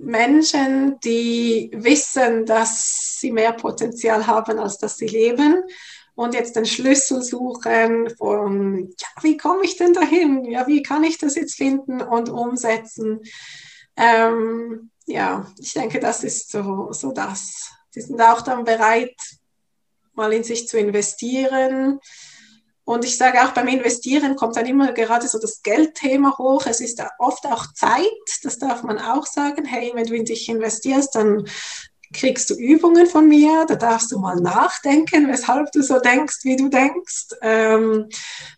Menschen, die wissen, dass sie mehr Potenzial haben, als dass sie leben und jetzt den Schlüssel suchen von, ja, wie komme ich denn dahin? Ja, wie kann ich das jetzt finden und umsetzen? Ähm, ja, ich denke, das ist so, so das. Die sind auch dann bereit, mal in sich zu investieren, und ich sage auch beim Investieren kommt dann immer gerade so das Geldthema hoch. Es ist oft auch Zeit, das darf man auch sagen. Hey, wenn du in dich investierst, dann kriegst du Übungen von mir, da darfst du mal nachdenken, weshalb du so denkst, wie du denkst. Ähm,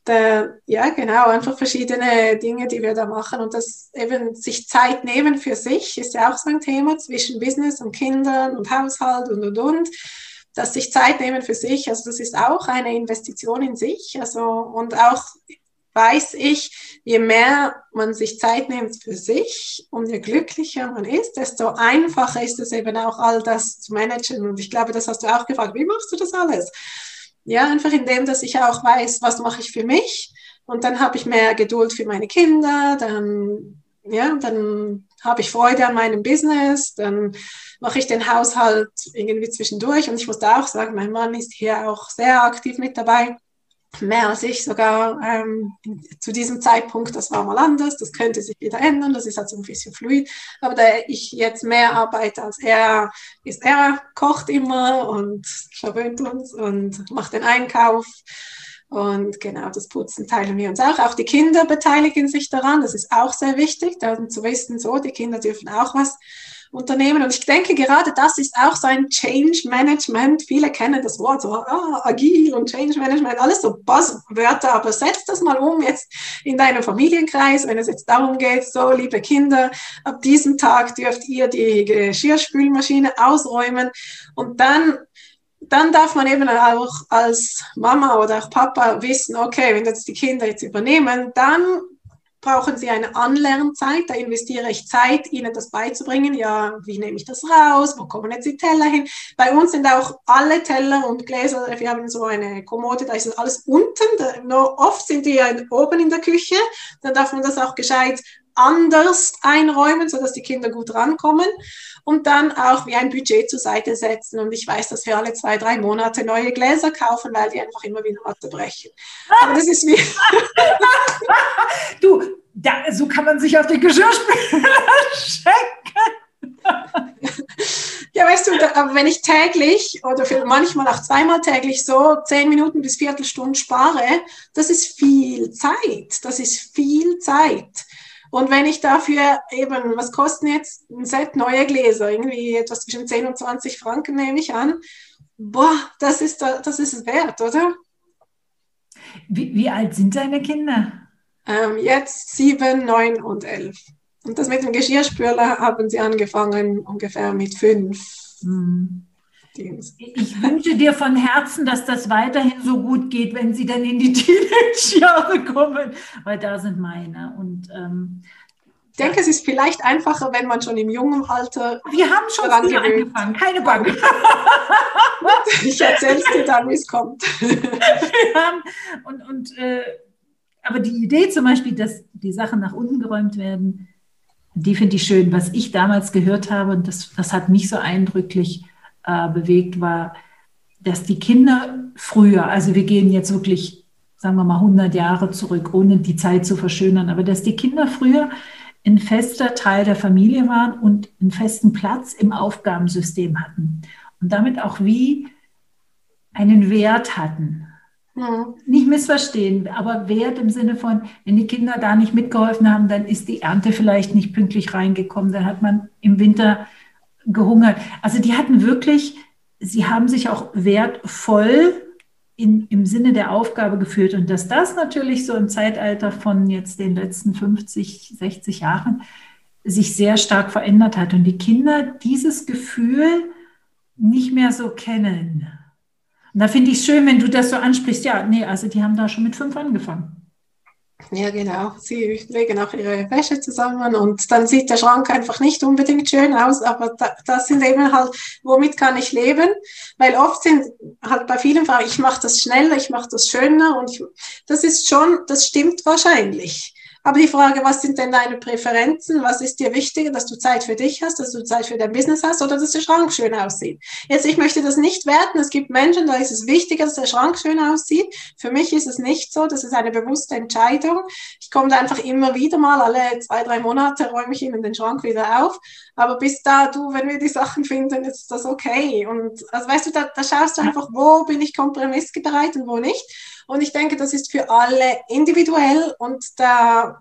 da, ja, genau, einfach verschiedene Dinge, die wir da machen und das eben sich Zeit nehmen für sich ist ja auch so ein Thema zwischen Business und Kindern und Haushalt und und und dass sich Zeit nehmen für sich, also das ist auch eine Investition in sich. Also und auch weiß ich, je mehr man sich Zeit nimmt für sich und je glücklicher man ist, desto einfacher ist es eben auch all das zu managen. Und ich glaube, das hast du auch gefragt, wie machst du das alles? Ja, einfach indem, dass ich auch weiß, was mache ich für mich. Und dann habe ich mehr Geduld für meine Kinder, dann, ja, dann habe ich Freude an meinem Business, dann mache ich den Haushalt irgendwie zwischendurch. Und ich muss da auch sagen, mein Mann ist hier auch sehr aktiv mit dabei. mehr als ich sogar ähm, zu diesem Zeitpunkt, das war mal anders, das könnte sich wieder ändern, das ist also ein bisschen fluid, aber da ich jetzt mehr arbeite als er, ist er kocht immer und verwöhnt uns und macht den Einkauf und genau das Putzen teilen wir uns auch. Auch die Kinder beteiligen sich daran, das ist auch sehr wichtig, dann zu wissen, so, die Kinder dürfen auch was Unternehmen. Und ich denke, gerade das ist auch so ein Change Management. Viele kennen das Wort so ah, agil und Change Management, alles so Buzzwörter, aber setz das mal um jetzt in deinem Familienkreis, wenn es jetzt darum geht, so liebe Kinder, ab diesem Tag dürft ihr die Geschirrspülmaschine ausräumen und dann dann darf man eben auch als Mama oder auch Papa wissen, okay, wenn jetzt die Kinder jetzt übernehmen, dann brauchen Sie eine Anlernzeit. Da investiere ich Zeit, Ihnen das beizubringen. Ja, wie nehme ich das raus? Wo kommen jetzt die Teller hin? Bei uns sind auch alle Teller und Gläser, wir haben so eine Kommode, da ist alles unten. Da, nur oft sind die ja oben in der Küche. Dann darf man das auch gescheit anders einräumen, sodass die Kinder gut rankommen und dann auch wie ein Budget zur Seite setzen. Und ich weiß, dass wir alle zwei, drei Monate neue Gläser kaufen, weil die einfach immer wieder brechen. Aber das ist wie. du, da, so kann man sich auf die Geschirrspüler schenken. [laughs] ja, weißt du, aber wenn ich täglich oder manchmal auch zweimal täglich so zehn Minuten bis Viertelstunden spare, das ist viel Zeit. Das ist viel Zeit. Und wenn ich dafür eben, was kosten jetzt ein Set neue Gläser? Irgendwie etwas zwischen 10 und 20 Franken nehme ich an. Boah, das ist, das ist es wert, oder? Wie, wie alt sind deine Kinder? Ähm, jetzt sieben, neun und elf. Und das mit dem Geschirrspüler haben sie angefangen ungefähr mit fünf. Hm. Ich wünsche dir von Herzen, dass das weiterhin so gut geht, wenn sie dann in die [laughs] Teenage-Jahre kommen, weil da sind meine. Und ähm, ich denke, es ist vielleicht einfacher, wenn man schon im jungen Alter. Wir haben schon früher angefangen, keine Bange. [laughs] ich erzähle es dir dann, wie es kommt. haben, und, und, äh, aber die Idee zum Beispiel, dass die Sachen nach unten geräumt werden, die finde ich schön. Was ich damals gehört habe, und das, das hat mich so eindrücklich äh, bewegt, war, dass die Kinder früher, also wir gehen jetzt wirklich, sagen wir mal, 100 Jahre zurück, ohne die Zeit zu verschönern, aber dass die Kinder früher ein fester Teil der Familie waren und einen festen Platz im Aufgabensystem hatten und damit auch wie einen Wert hatten. Ja. Nicht missverstehen, aber Wert im Sinne von, wenn die Kinder da nicht mitgeholfen haben, dann ist die Ernte vielleicht nicht pünktlich reingekommen, dann hat man im Winter gehungert. Also die hatten wirklich, sie haben sich auch wertvoll in, im Sinne der Aufgabe geführt. Und dass das natürlich so im Zeitalter von jetzt den letzten 50, 60 Jahren sich sehr stark verändert hat und die Kinder dieses Gefühl nicht mehr so kennen. Und da finde ich es schön, wenn du das so ansprichst. Ja, nee, also die haben da schon mit fünf angefangen. Ja, genau. Sie legen auch ihre Wäsche zusammen und dann sieht der Schrank einfach nicht unbedingt schön aus, aber da, das sind eben halt, womit kann ich leben? Weil oft sind halt bei vielen Frauen, ich mache das schneller, ich mache das schöner und ich, das ist schon, das stimmt wahrscheinlich. Aber die Frage, was sind denn deine Präferenzen? Was ist dir wichtiger, dass du Zeit für dich hast, dass du Zeit für dein Business hast oder dass der Schrank schön aussieht? Jetzt, ich möchte das nicht werten. Es gibt Menschen, da ist es wichtiger, dass der Schrank schön aussieht. Für mich ist es nicht so. Das ist eine bewusste Entscheidung. Ich komme da einfach immer wieder mal, alle zwei, drei Monate räume ich ihnen den Schrank wieder auf. Aber bis da, du, wenn wir die Sachen finden, ist das okay. Und also weißt du, da, da schaust du einfach, wo bin ich kompromissbereit und wo nicht. Und ich denke, das ist für alle individuell und da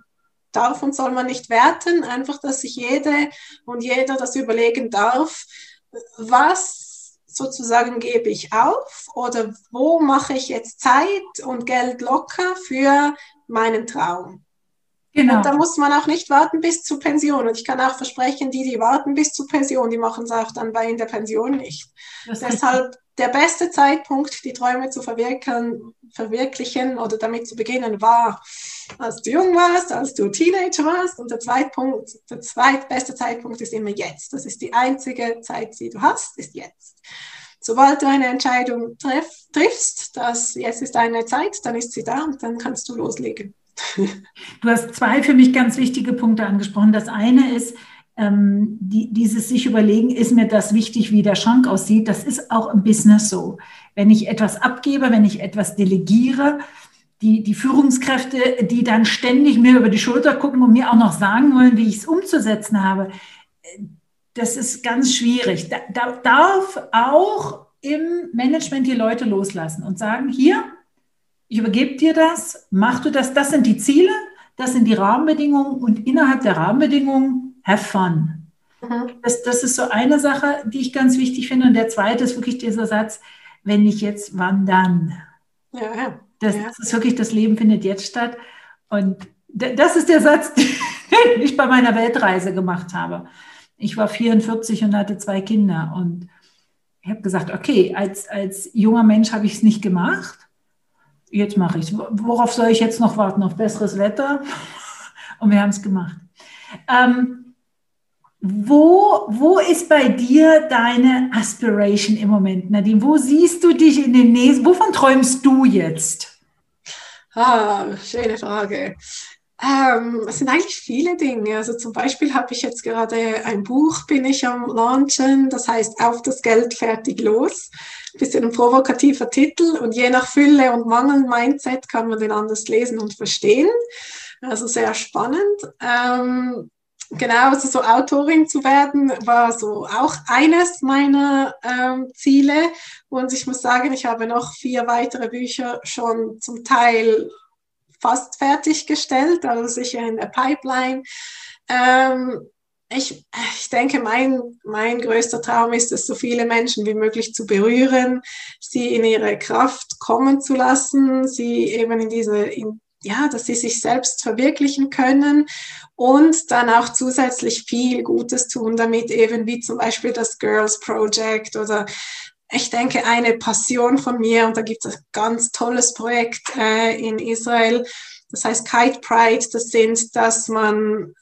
darf und soll man nicht werten, einfach, dass sich jede und jeder das überlegen darf, was sozusagen gebe ich auf oder wo mache ich jetzt Zeit und Geld locker für meinen Traum. Genau. Und da muss man auch nicht warten bis zur Pension. Und ich kann auch versprechen, die, die warten bis zur Pension, die machen es auch dann bei in der Pension nicht. Deshalb der beste Zeitpunkt, die Träume zu verwirklichen, oder damit zu beginnen, war, als du jung warst, als du Teenager warst. Und der, Zeitpunkt, der zweitbeste Zeitpunkt ist immer jetzt. Das ist die einzige Zeit, die du hast, ist jetzt. Sobald du eine Entscheidung triff, triffst, dass jetzt ist deine Zeit, dann ist sie da und dann kannst du loslegen. Du hast zwei für mich ganz wichtige Punkte angesprochen. Das eine ist, ähm, die, dieses sich überlegen, ist mir das wichtig, wie der Schrank aussieht, das ist auch im Business so. Wenn ich etwas abgebe, wenn ich etwas delegiere, die, die Führungskräfte, die dann ständig mir über die Schulter gucken und mir auch noch sagen wollen, wie ich es umzusetzen habe, das ist ganz schwierig. Da, da darf auch im Management die Leute loslassen und sagen, hier, ich übergebe dir das, mach du das, das sind die Ziele, das sind die Rahmenbedingungen und innerhalb der Rahmenbedingungen have fun. Mhm. Das, das ist so eine Sache, die ich ganz wichtig finde. Und der zweite ist wirklich dieser Satz, wenn nicht jetzt, wann dann? Ja, Das, ja. das ist wirklich, das Leben findet jetzt statt. Und das ist der Satz, [laughs] den ich bei meiner Weltreise gemacht habe. Ich war 44 und hatte zwei Kinder und ich habe gesagt, okay, als, als junger Mensch habe ich es nicht gemacht. Jetzt mache ich es. Worauf soll ich jetzt noch warten? Auf besseres Wetter? [laughs] Und wir haben es gemacht. Ähm, wo, wo ist bei dir deine Aspiration im Moment, Nadine? Wo siehst du dich in den nächsten, wovon träumst du jetzt? Ah, schöne Frage. Ähm, es sind eigentlich viele Dinge. Also zum Beispiel habe ich jetzt gerade ein Buch, bin ich am Launchen, das heißt Auf das Geld fertig los. Ein bisschen ein provokativer Titel und je nach Fülle und Mangel-Mindset kann man den anders lesen und verstehen. Also sehr spannend. Ähm, genau, also so Autorin zu werden, war so auch eines meiner ähm, Ziele. Und ich muss sagen, ich habe noch vier weitere Bücher schon zum Teil fast fertiggestellt, also sicher in der Pipeline. Ähm, ich, ich denke, mein, mein größter Traum ist es, so viele Menschen wie möglich zu berühren, sie in ihre Kraft kommen zu lassen, sie eben in diese, in, ja, dass sie sich selbst verwirklichen können und dann auch zusätzlich viel Gutes tun, damit eben wie zum Beispiel das Girls Project oder ich denke, eine Passion von mir und da gibt es ein ganz tolles Projekt äh, in Israel, das heißt Kite Pride, das sind, dass man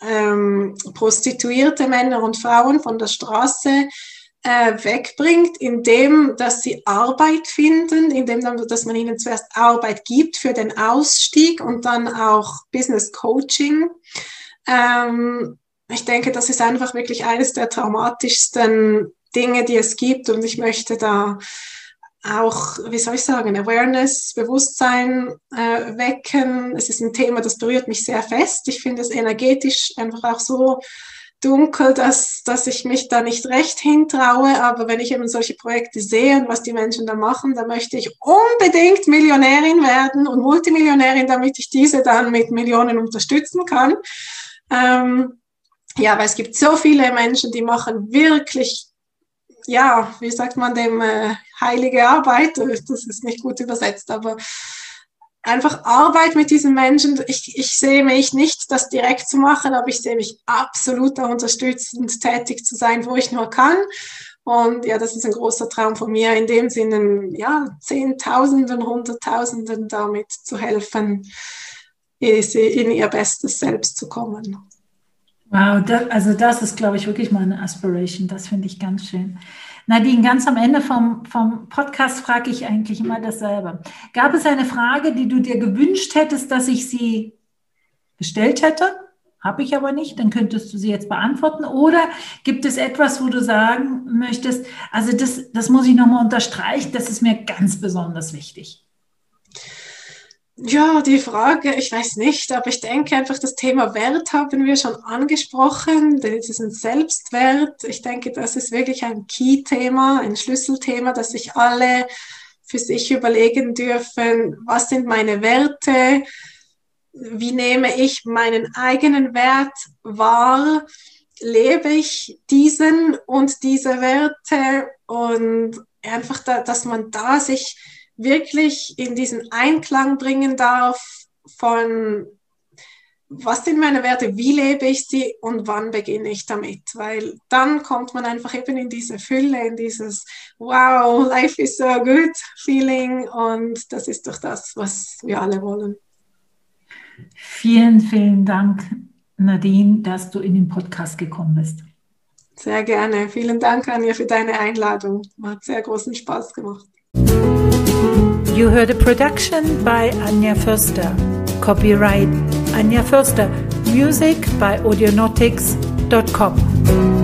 ähm, prostituierte Männer und Frauen von der Straße äh, wegbringt, indem dass sie Arbeit finden, indem dass man ihnen zuerst Arbeit gibt für den Ausstieg und dann auch Business Coaching. Ähm, ich denke, das ist einfach wirklich eines der traumatischsten Dinge, die es gibt und ich möchte da auch, wie soll ich sagen, Awareness, Bewusstsein äh, wecken. Es ist ein Thema, das berührt mich sehr fest. Ich finde es energetisch einfach auch so dunkel, dass, dass ich mich da nicht recht hintraue. Aber wenn ich eben solche Projekte sehe und was die Menschen da machen, dann möchte ich unbedingt Millionärin werden und Multimillionärin, damit ich diese dann mit Millionen unterstützen kann. Ähm, ja, weil es gibt so viele Menschen, die machen wirklich ja, wie sagt man dem, äh, heilige Arbeit, das ist nicht gut übersetzt, aber einfach Arbeit mit diesen Menschen. Ich, ich sehe mich nicht, das direkt zu machen, aber ich sehe mich absolut da unterstützend tätig zu sein, wo ich nur kann. Und ja, das ist ein großer Traum von mir, in dem Sinne, ja, Zehntausenden, Hunderttausenden damit zu helfen, in ihr bestes Selbst zu kommen. Wow, das, also das ist, glaube ich, wirklich meine Aspiration. Das finde ich ganz schön. Nadine, ganz am Ende vom, vom Podcast frage ich eigentlich immer dasselbe. Gab es eine Frage, die du dir gewünscht hättest, dass ich sie gestellt hätte? Habe ich aber nicht, dann könntest du sie jetzt beantworten. Oder gibt es etwas, wo du sagen möchtest, also das, das muss ich nochmal unterstreichen, das ist mir ganz besonders wichtig. Ja, die Frage, ich weiß nicht, aber ich denke einfach, das Thema Wert haben wir schon angesprochen, ein Selbstwert. Ich denke, das ist wirklich ein Key-Thema, ein Schlüsselthema, dass sich alle für sich überlegen dürfen, was sind meine Werte, wie nehme ich meinen eigenen Wert wahr, lebe ich diesen und diese Werte? Und einfach, da, dass man da sich wirklich in diesen Einklang bringen darf von was sind meine Werte, wie lebe ich sie und wann beginne ich damit? Weil dann kommt man einfach eben in diese Fülle, in dieses Wow, life is so good Feeling und das ist doch das, was wir alle wollen. Vielen, vielen Dank, Nadine, dass du in den Podcast gekommen bist. Sehr gerne. Vielen Dank, Anja, für deine Einladung. Hat sehr großen Spaß gemacht. You heard a production by Anja Förster. Copyright Anja Förster. Music by audionautics.com.